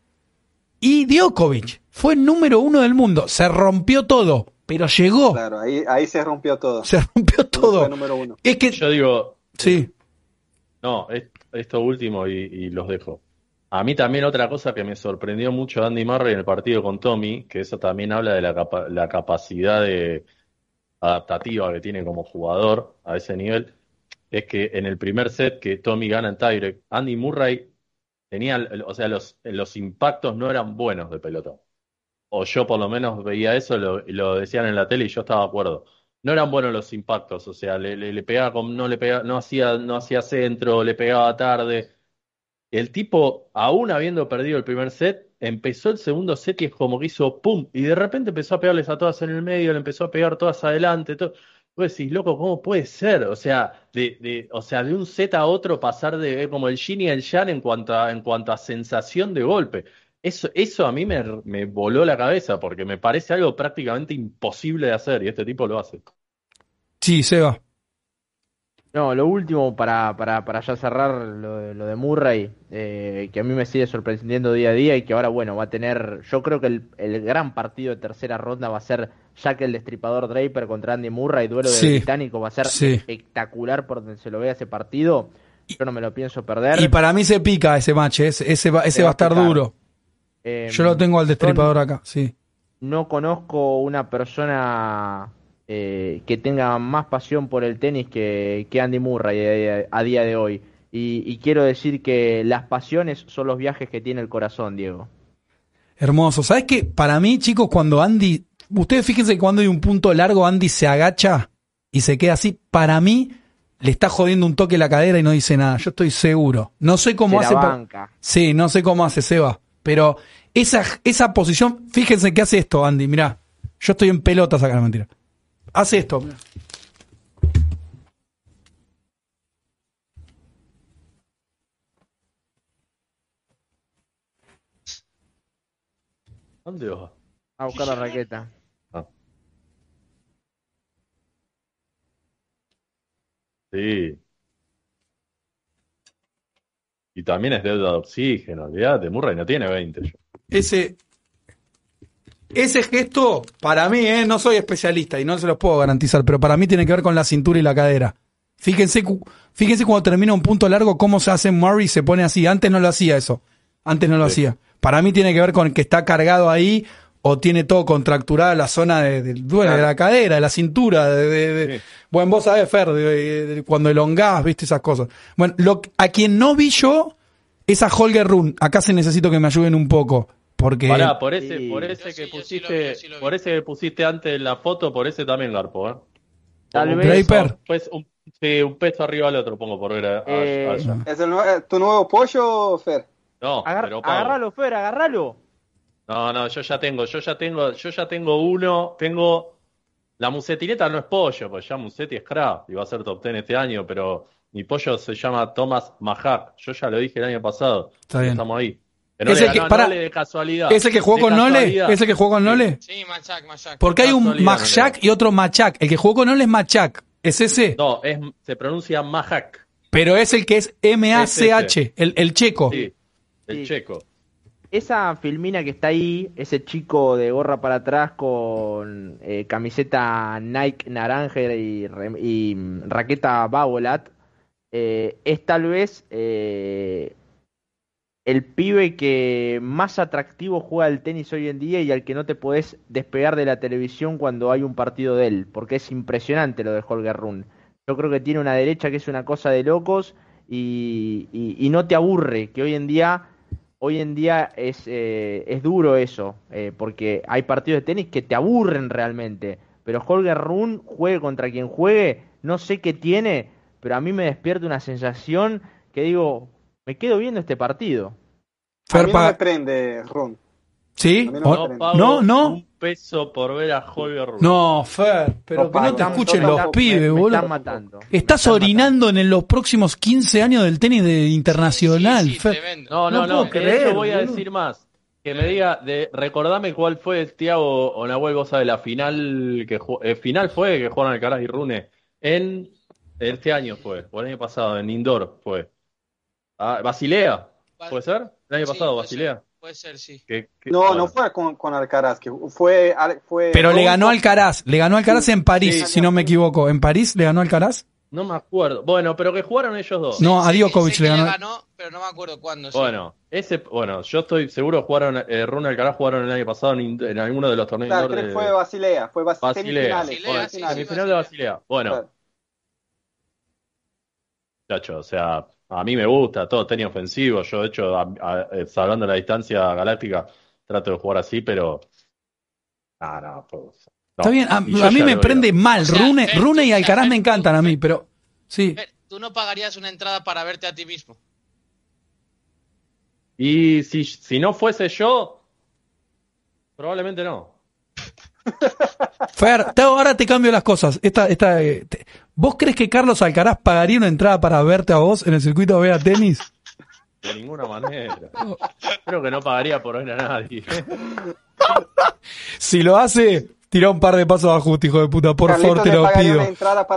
y Djokovic. Fue número uno del mundo. Se rompió todo, pero llegó. Claro, ahí, ahí se rompió todo. Se rompió todo. Fue número uno. Es que, Yo digo, sí, No, es- esto último y, y los dejo. A mí también otra cosa que me sorprendió mucho Andy Murray en el partido con Tommy, que eso también habla de la, capa- la capacidad de adaptativa que tiene como jugador a ese nivel, es que en el primer set que Tommy gana en tiebreak, Andy Murray tenía, o sea, los, los impactos no eran buenos de pelota. O yo por lo menos veía eso, lo, lo decían en la tele y yo estaba de acuerdo. No eran buenos los impactos, o sea, le, le, pegaba no le pegaba, no hacía, no hacía centro, le pegaba tarde. el tipo, aún habiendo perdido el primer set, empezó el segundo set y es como que hizo pum, y de repente empezó a pegarles a todas en el medio, le empezó a pegar todas adelante, todo. Vos decís, loco, ¿cómo puede ser? O sea, de, de, o sea, de un set a otro pasar de eh, como el yin y el yang en cuanto a, en cuanto a sensación de golpe. Eso, eso a mí me, me voló la cabeza porque me parece algo prácticamente imposible de hacer y este tipo lo hace. Sí, Seba. No, lo último para, para, para ya cerrar lo, de- lo de Murray, eh, que a mí me sigue sorprendiendo día a día y que ahora, bueno, va a tener, yo creo que el, el gran partido de tercera ronda va a ser Jack el Destripador Draper contra Andy Murray, duelo de británico, va a ser Sí. espectacular por donde se lo vea ese partido. Yo no me lo pienso perder. Y para mí se pica ese match, ese, ese va, ese Se va a estar picar. duro. Eh, Yo lo tengo al destripador acá, sí. no conozco una persona eh, que tenga más pasión por el tenis que, que Andy Murray a, a día de hoy. Y, y quiero decir que las pasiones son los viajes que tiene el corazón, Diego. Hermoso. ¿Sabes qué? Para mí, chicos, cuando Andy. Ustedes fíjense que cuando hay un punto largo, Andy se agacha y se queda así. Para mí, le está jodiendo un toque la cadera y no dice nada. Yo estoy seguro. No sé cómo Se hace. la banca. Sí, no sé cómo hace Seba. Pero esa, esa posición, fíjense que hace esto, Andy. Mirá, yo estoy en pelotas acá, no mentira. Hace esto. mirá. ¿Dónde va? A buscar la raqueta. Sí. Y también es deuda de oxígeno, olvídate, Murray no tiene 20. yo. Ese, ese gesto, para mí, eh, no soy especialista y no se los puedo garantizar, pero para mí tiene que ver con la cintura y la cadera. Fíjense, fíjense cuando termina un punto largo, cómo se hace Murray, se pone así. Antes no lo hacía eso. Antes no lo Sí. hacía. Para mí tiene que ver con que está cargado ahí o tiene todo contracturada la zona de, del- bueno, de la cadera, de la cintura. De, de- de- Sí. Bueno, vos sabés, Fer, de- de- de- cuando elongás, viste esas cosas. Bueno, lo, a quien no vi yo es a Holger Run. Acá se necesito que me ayuden un poco. Porque. Pará, por ese, Sí. por ese que lo pusiste, sí lo vi. por ese que pusiste antes en la foto, por ese también garpo, ¿eh? Tal un vez- pues, un, sí, un peso arriba del otro pongo por ver a, a- Eh, allá. ¿Es el tu nuevo pollo, Fer? No, Agar- pero agárralo, Fer, agárralo. No, no, yo ya tengo, yo ya tengo, yo ya tengo uno, tengo la musetineta no es pollo, pues ya Musetti es crack y va a ser top 10 este año, pero mi pollo se llama Thomas Mahak. Yo ya lo dije el año pasado. Está bien. Estamos ahí. No Ese le que- ganó. Nole de casualidad. ¿Ese que jugó De con Nole? ¿Ese que jugó con Nole? Sí, Machak, Machak. Porque hay un Machak y otro Machak. El que jugó con Nole es Machak. Es ese. No, es, se pronuncia Mahak. Pero es el que es M-A-C-H. El, el checo. Sí, el Sí. checo. Esa filmina que está ahí, ese chico de gorra para atrás con eh, camiseta Nike naranja y, y, mm, raqueta Babolat, eh, es tal vez eh, el pibe que más atractivo juega el tenis hoy en día y al que no te podés despegar de la televisión cuando hay un partido de él, porque es impresionante lo de Holger Run. Yo creo que tiene una derecha que es una cosa de locos y no te aburre, que hoy en día hoy en día es, eh, es duro eso, eh, porque hay partidos de tenis que te aburren realmente. Pero Holger Run, juegue contra quien juegue, no sé qué tiene, pero a mí me despierta una sensación que digo, me quedo viendo este partido. A mí no me prende, Ron. ¿Sí? No No pago no, no. un peso por ver a Holger Rune. No, Fer, pero No que no te escuchen los pibes, me, me boludo. están matando. Estás están orinando en los próximos 15 años del tenis de internacional, Sí, sí, Fer. tremendo. No, No no, no. puedo de creer, hecho voy a decir más. Que me diga, de, recordame cuál fue, Tiago o Nahuel, vos sabés, la final que eh, final fue que jugaron Alcaraz y Rune. En este año fue, o el año pasado, en Indoor fue. Ah, Basilea. ¿puede ser? El año Sí, pasado, Basilea. Puede ser, sí. No, bueno. no fue con, con Alcaraz, que fue... fue Pero le ganó Alcaraz, le ganó Alcaraz en París, Sí. si no me equivoco. ¿En París le ganó Alcaraz? No me acuerdo. Bueno, pero que jugaron ellos dos. No, a Djokovic le que ganó. pero no me acuerdo cuándo. sí. Bueno, ese, bueno, yo estoy seguro jugaron, eh, Alcaraz jugaron el año pasado en, alguno de los torneos Claro, creo de que fue Basilea, fue Bas Basilea. semifinales. Basilea, Bueno, sí, semifinales. sí, semifinal de Basilea. Bueno, Claro. Chacho, o sea, a mí me gusta todo tenis ofensivo. Yo, de hecho, a- a- eh, salvando la distancia galáctica, trato de jugar así, pero. Ah, no, pues, no. Está bien, a, a mí me prende mal. O sea, Rune, Fer, Rune y Alcaraz Fer, me tú- encantan a mí, pero sí. Tú no pagarías una entrada para verte a ti mismo. Y si, si no fuese yo, probablemente no. Fer, te- ahora te cambio las cosas. Esta, esta, eh, te- ¿Vos crees que Carlos Alcaraz pagaría una entrada para verte a vos en el circuito de Vega Tenis? De ninguna manera. Creo que no pagaría por ver a nadie. Si lo hace, tira un par de pasos de ajuste, hijo de puta. Por Carlitos favor, te lo pido.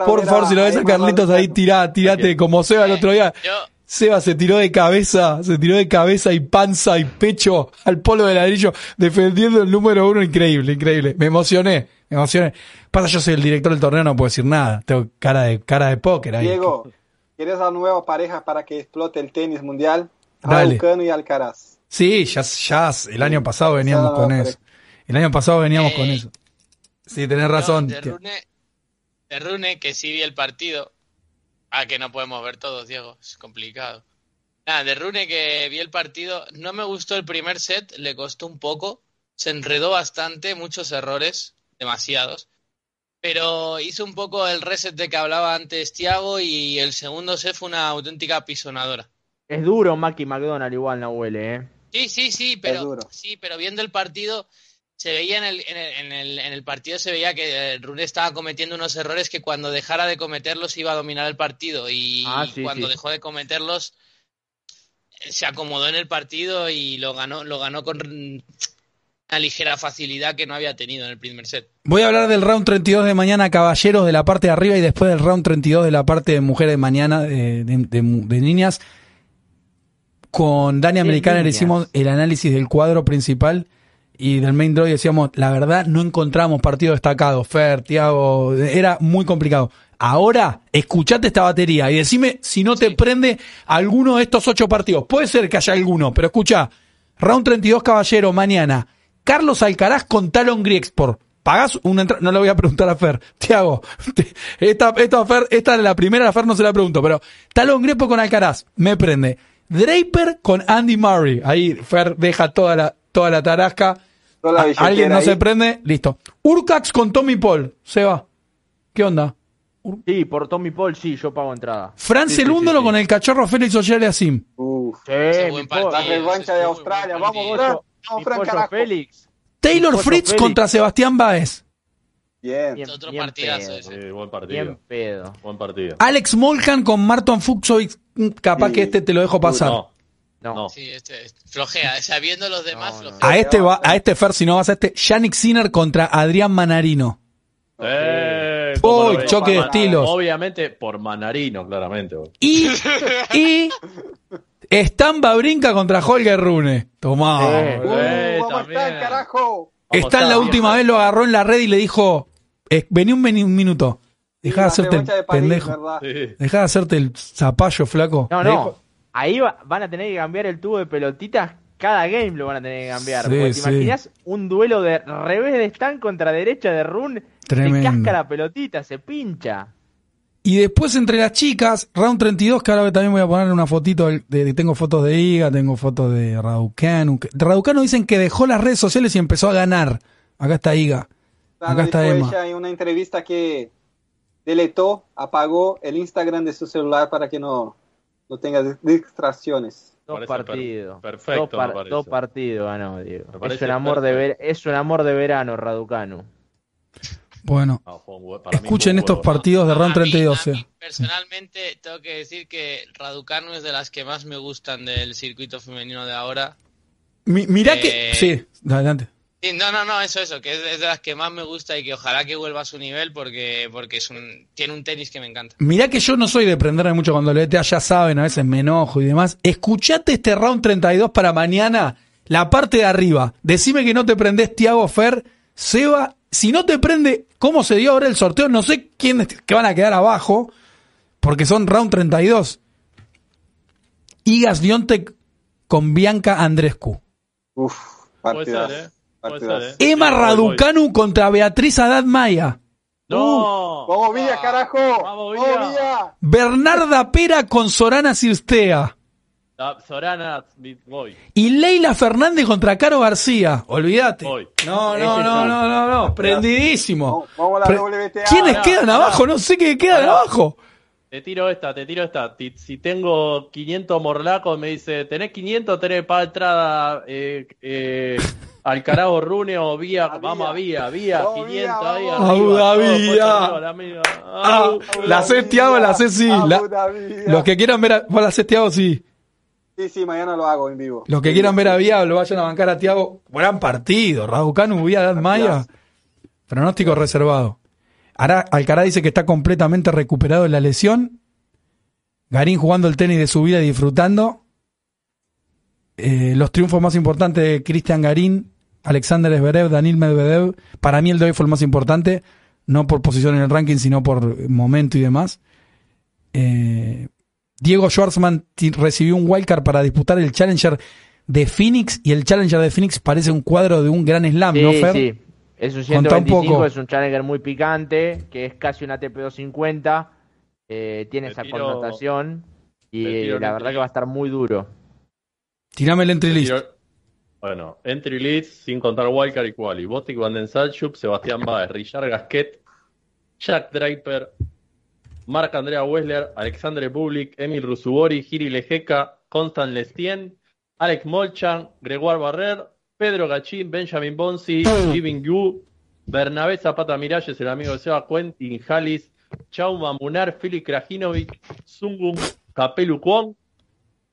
Por favor, a- si lo ves a a Carlitos ahí, tirá, tirate como Seba el otro día. Yo, Seba se tiró de cabeza, se tiró de cabeza y panza y pecho al polo de ladrillo, defendiendo el número uno. Increíble, increíble. Me emocioné, me emocioné. Pasa, yo soy el director del torneo, no puedo decir nada. Tengo cara de, cara de póker ahí. Diego, ¿quieres la nueva pareja para que explote el tenis mundial? Dale. Raducanu y Alcaraz. Sí, ya, ya el año pasado veníamos con eso. El año pasado veníamos Eh, con eso. Sí, tenés razón. yo de Rune, de Rune, que sí vi el partido. Ah, que no podemos ver todos, Diego. Es complicado. Nada, de Rune que vi el partido. No me gustó el primer set, le costó un poco. Se enredó bastante, muchos errores, demasiados. Pero hizo un poco el reset de que hablaba antes Thiago y el segundo set fue una auténtica pisonadora. Es duro Mackie McDonald igual, no huele, ¿eh? Sí, sí, sí, pero duro. sí, pero viendo el partido se veía en el, en el, en el, en el partido se veía que eh, Rune estaba cometiendo unos errores que cuando dejara de cometerlos iba a dominar el partido y Ah, sí, cuando sí. dejó de cometerlos eh, se acomodó en el partido y lo ganó lo ganó con una ligera facilidad que no había tenido en el primer set. Voy a hablar del round 32 de mañana, caballeros, de la parte de arriba y después del round 32 de la parte de mujeres de mañana, de, de- de- de niñas. Con Dani Americana le hicimos el análisis del cuadro principal y del main draw y decíamos, la verdad, no encontramos partido destacado. Fer, Tiago, era muy complicado. Ahora, escuchate esta batería y decime si no te Sí. prende alguno de estos ocho partidos. Puede ser que haya alguno, pero escucha, round 32 caballero, mañana. Carlos Alcaraz con Talon Griexport. ¿Pagás una entrada? No le voy a preguntar a Fer. Tiago, esta, esta, Fer, esta es la primera, a Fer no se la pregunto, pero Talon Griexport con Alcaraz, me prende. Draper con Andy Murray. Ahí Fer deja toda la, toda la tarasca. La Alguien no ahí. se prende, listo. Urcax con Tommy Paul, se va. ¿Qué onda? Sí, por Tommy Paul sí, yo pago entrada. Fran Sí, con el cachorro Félix Asim. Uf, Sí, Paul- partido. la revancha de Australia. Vamos. Fran. Vamos, Fran, carajo. Félix. Taylor Fritz Félix. contra Sebastián Báez. Bien. Bien, Otro bien partidazo pedo, ese. Sí, buen partido. Bien pedo. Buen partido. Alex Molcan con Marton Fuxovic. Capaz Sí. que este te lo dejo pasar. No, No. no. Sí, este, este, flojea, sea, viendo los demás No, no. flojea. A este va, a este Fer, si no vas a este, Yannick Sinner contra Adrián Manarino. Eh, Uy, ¿cómo choque de estilos. Obviamente por Manarino, claramente. Y, y Stan brinca contra Holger Rune. Tomá. Eh, Uh, Eh, también. estar, carajo. A la última vez lo agarró en la red y le dijo, eh, vení un, vení un minuto. Dejá de hacerte el revancha de París, pendejo. Sí. Dejá de hacerte el zapallo, flaco. No, no. Ahí va- van a tener que cambiar el tubo de pelotitas. Cada game lo van a tener que cambiar. Sí, porque te sí. imaginas un duelo de revés de Stan contra derecha de Run. Tremendo. Se casca la pelotita, se pincha. Y después entre las chicas, round 32, que ahora también voy a poner una fotito, de, tengo fotos de Iga, tengo fotos de Raducanu. Raducanu dicen que dejó las redes sociales y empezó a ganar. Acá está Iga. Acá está Emma. ella en una entrevista que deletó, apagó el Instagram de su celular para que no, no tenga dis- distracciones. Dos per- partidos. perfecto, Dos, par- me parece. dos partidos ganó, Diego. Me Es un, amor de ver- es un amor de verano, Raducanu. Bueno, No, mí escuchen estos huevo. partidos de round A mí- 32. a eh. mí, personalmente, tengo que decir que Raducanu es de las que más me gustan del circuito femenino de ahora. Mi- mirá que... Eh, Sí, adelante. Sí, no, no, no, eso, eso, que es de las que más me gusta y que ojalá que vuelva a su nivel porque, porque es un, tiene un tenis que me encanta. Mirá que yo no soy de prenderme mucho cuando lo ETA, ya saben, a veces me enojo y demás. Escuchate este round 32 para mañana, la parte de arriba. Decime que no te prendés Tiago Fer, Seba. Si no te prende, ¿cómo se dio ahora el sorteo? No sé quiénes que van a quedar abajo, porque son round 32. Igas Liontek con Bianca Andrescu. Uf, Puede partidazo. Ser, ¿eh? Emma Sí, voy, voy. Raducanu contra Beatriz Haddad Maya. No. Vamos, Villa, carajo. Vamos, Vamos, Villa. Villa. Bernarda Pera con Sorana Cirstea. Ah, Sorana, voy. Y Leila Fernández contra Caro García. Olvídate. No, no, sí. no, no, no, no. Prendidísimo. Vamos, vamos a la WTA. ¿Quiénes quedan abajo? No sé qué quedan abajo. Te tiro esta, te tiro esta. Si tengo 500 morlacos, me dice, ¿tenés 500 tenés para entrada eh, eh, Alcaraz o Rune o Vía? A Vamos a Vía. Vía, Vía, Vamos, 500 Vía, ahí arriba. Todo ah. arriba, la. Ah, la sé, Tiago, la sé, sí. La- los que quieran ver a, vos la haces, Tiago, sí. Sí, sí, mañana lo hago en vivo. Los que quieran ver a Vía, lo vayan a bancar a Tiago. Gran partido. Raducanu, Vía, Dan Maya. Pronóstico reservado. Ara- Alcaraz dice que está completamente recuperado de la lesión. Garín jugando el tenis de su vida y disfrutando. Eh, los triunfos más importantes de Cristian Garín, Alexander Zverev, Daniel Medvedev. Para mí el de hoy fue el más importante. No por posición en el ranking, sino por momento y demás. Eh, Diego Schwartzman recibió un wildcard para disputar el Challenger de Phoenix y el Challenger de Phoenix parece un cuadro de un gran slam, Sí, ¿no, Fer? sí. Es un Contá un 125, poco. es un Challenger muy picante, que es casi un ATP 250. eh, tiene esa tiro- connotación y la un verdad que va a estar muy duro. Tirame el entry list. Bueno, entry leads sin contar Wildcard y Quali. Botic Van den Salchup, Sebastián Baez, Richard Gasquet, Jack Draper, Marc Andrea Wessler, Alexandre Bublik, Emil Rusubori, Giri Lejeca, Constant Lestien, Alex Molchan, Gregoire Barrer, Pedro Gachín, Benjamin Bonsi, Living Yu, Bernabé Zapata Miralles, el amigo de Seba, Quentin Jalis, Chauma Munar, Fili Krajinovic, Sungun Capelu Kwon,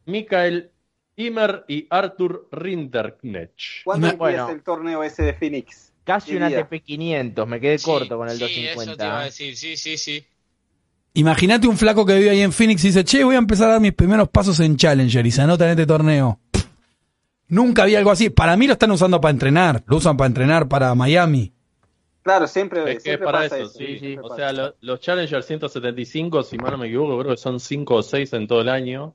Mikael Imer y Arthur Rinderknecht. ¿Cuándo bueno. el torneo ese de Phoenix? Casi ¿Qué un? ATP 500, me quedé Sí, corto con el sí, eso te iba a 250. decir, sí, sí, sí. Imagínate un flaco que vive ahí en Phoenix y dice, che, voy a empezar a dar mis primeros pasos en Challenger y se anota en este torneo. Nunca había algo así. Para mí lo están usando para entrenar. Lo usan para entrenar para Miami. Claro, siempre, Es que es siempre para pasa eso, eso. sí. sí, sí. O sea, lo- los Challenger 175, si mal no me equivoco, creo que son 5 o 6 en todo el año.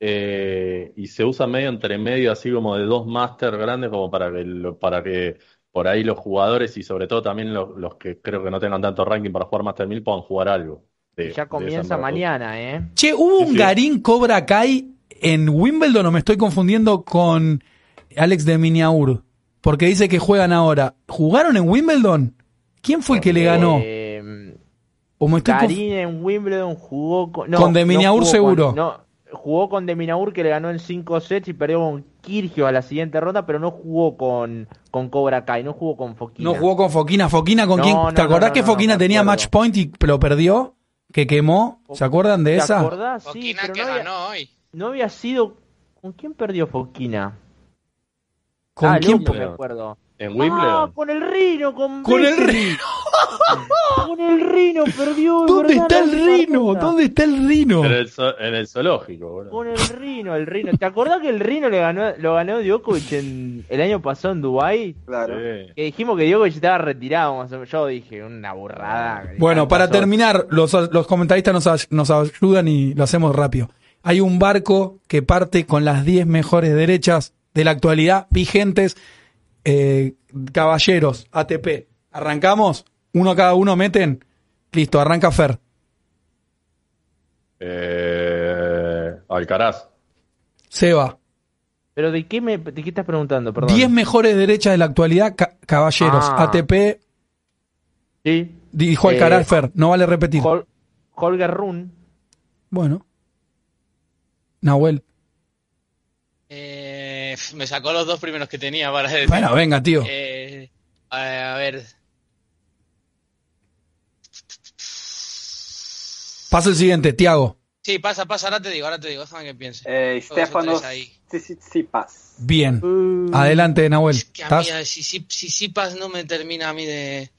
Eh, y se usa medio entre medio, así como de dos Masters grandes, como para que, para que por ahí los jugadores y sobre todo también los, los que creo que no tengan tanto ranking para jugar Master 1000 puedan jugar algo. de- ya comienza mañana, ¿eh? Che, ¿hubo Sí, un sí. Garín Cobra Kai en Wimbledon o me estoy confundiendo con Alex de Miniaur? Porque dice que juegan ahora. ¿Jugaron en Wimbledon? ¿Quién fue el que le ganó? Eh, ¿O me estoy conf- Garín en Wimbledon jugó con. no, Con De Minaur jugó seguro. con- no, jugó con De Minaur que le ganó en 5 sets y perdió con Kirgio a la siguiente ronda, pero no jugó con, con Cobra Kai, no jugó con Foquina. No jugó con Foquina. ¿Foquina con No, quién? no, ¿Te acordás no, que Foquina tenía acuerdo. match point y lo perdió? ¿Que quemó? ¿Se acuerdan de ¿Te esa? acordás? Sí, Foquina pero que no había, ganó hoy. No había sido. ¿Con quién perdió Foquina? ¿Con ah, quién? Lupo, me acuerdo. En Ah, Wimbledon. con el Rino, con Con el. Rino. Con el Rino perdió. ¿Dónde verdad, está el Rino? ¿Dónde está el Rino? En el, zo- en el zoológico, boludo. Con el Rino, el Rino. ¿Te acordás que el Rino le ganó, lo ganó Djokovic en, el año pasado en Dubai? Claro. Sí. Que dijimos que Djokovic estaba retirado. más o menos. Yo dije, una burrada. Bueno, para Pasó. terminar, los, los comentaristas nos, nos ayudan y lo hacemos rápido. Hay un barco que parte con las 10 mejores derechas de la actualidad vigentes. Eh, caballeros, ATP. ¿Arrancamos? ¿Uno cada uno meten? Listo, arranca Fer. Eh, Alcaraz. Seba. Pero ¿de qué, me, ¿de qué estás preguntando? Perdón. 10 mejores derechas de la actualidad, ca- caballeros. Ah. ATP, Sí. dijo Eh, Alcaraz Fer. No vale repetir. Hol- Holger Run. Bueno. Nahuel. Eh, me sacó los dos primeros que tenía para decir. Bueno, venga, tío. Eh, a a ver, Pasa el siguiente, Tiago. sí, pasa, pasa, ahora te digo, ahora te digo, déjame que piense. Eh, Dos o Stefanos tres ahí. Tsitsipas. Bien. Uh, Adelante, Nahuel. Es que a mí, eh, si, si, si Sipas no me termina a mí de. de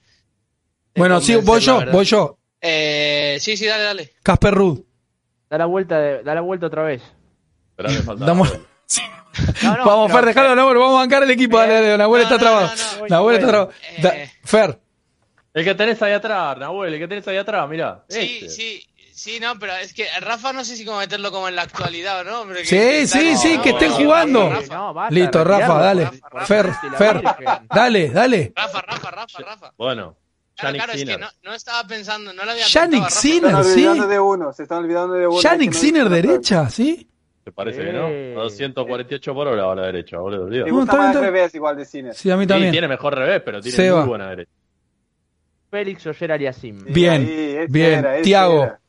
Bueno, sí, voy yo, voy yo. Eh, sí, sí, dale, dale. Casper Ruud. Da la vuelta, de- da la vuelta otra vez. Pero me falta Damos-. No, no, vamos, Fer, dejalo, Nahuel, vamos a bancar el equipo. Dale, dale, Nahuel No, está trabado. no, no. Nahuel está. Da- eh. Fer, El que tenés ahí atrás, Nahuel, el que tenés ahí atrás, mirá. Sí, Este. sí, sí, no, pero es que Rafa no sé si como meterlo como en la actualidad o no. pero que- Sí, que sí, sí, no, que esté no, jugando. Rafa, No, basta, listo, Rafa, dale. Rafa, Rafa, Fer, Fer, Virgen. dale, dale. Rafa, Rafa, Rafa, Rafa. Bueno, Claro, Yannick claro, es que Sinner. no, no estaba pensando, no lo había Yannick Rafa. Se Sinner, están sí. olvidando de uno, se están olvidando de uno. Yannick que no Sinner, disfruta. derecha, ¿sí? ¿Te parece que Eh. no? A 248 por hora a la derecha, boludo. Me No, gusta más revés igual de Sinner. Sí, a mí Sí, también. tiene mejor revés, pero tiene Seba. muy buena derecha. Félix Oyer Aliasim. Sí, Bien, ese bien. Tiago. era.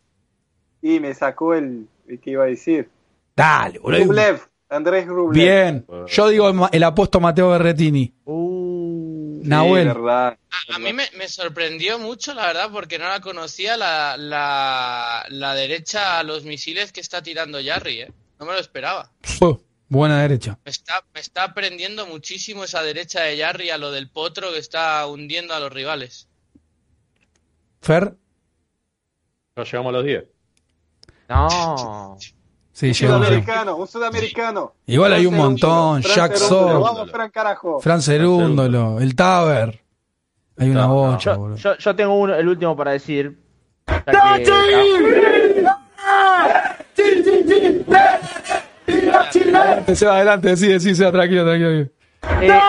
Y me sacó el, el que iba a decir. Dale, boludo. Rublev, Andrés Rublev. Bien. Yo digo el, el apuesto Mateo Berretini. Uh, Sí, Nahuel. verdad. A, a mí me, me sorprendió mucho, la verdad, porque no la conocía la, la, la derecha a los misiles que está tirando Jarry, ¿eh? No me lo esperaba. Buena derecha. Me está, me está aprendiendo muchísimo esa derecha de Jarry a lo del potro que está hundiendo a los rivales. Fer. No llegamos a los 10. no. Sí, Un sudamericano, un sudamericano. Igual hay un montón. Jack Sock, Vamos, Fran, carajo. Fran Cerúndolo, el Taber. Hay una bocha, Yo, boludo. yo, yo tengo uno, el último para decir. que- Se va adelante, sí, sí, sea tranquilo, tranquilo. Eh,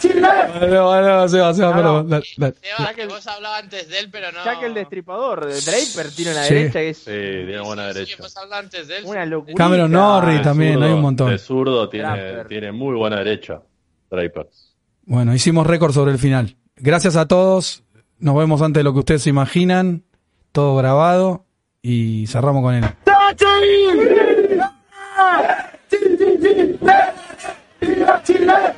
que el destripador- No, no, se va, se va, No, pero. no. la- Seba, que vos hablabas antes de él, pero no. Ya que el destripador de Draper tiene una Sí. derecha que es Sí, tiene buena Sí, sí, derecha. vos antes de él. una locura. Cameron Norris De también, hay un montón. De zurdo tiene, Draper. tiene muy buena derecha. Drapers. Bueno, hicimos récord sobre el final. Gracias a todos. Nos vemos antes de lo que ustedes se imaginan. Todo grabado. Y cerramos con él. Chile!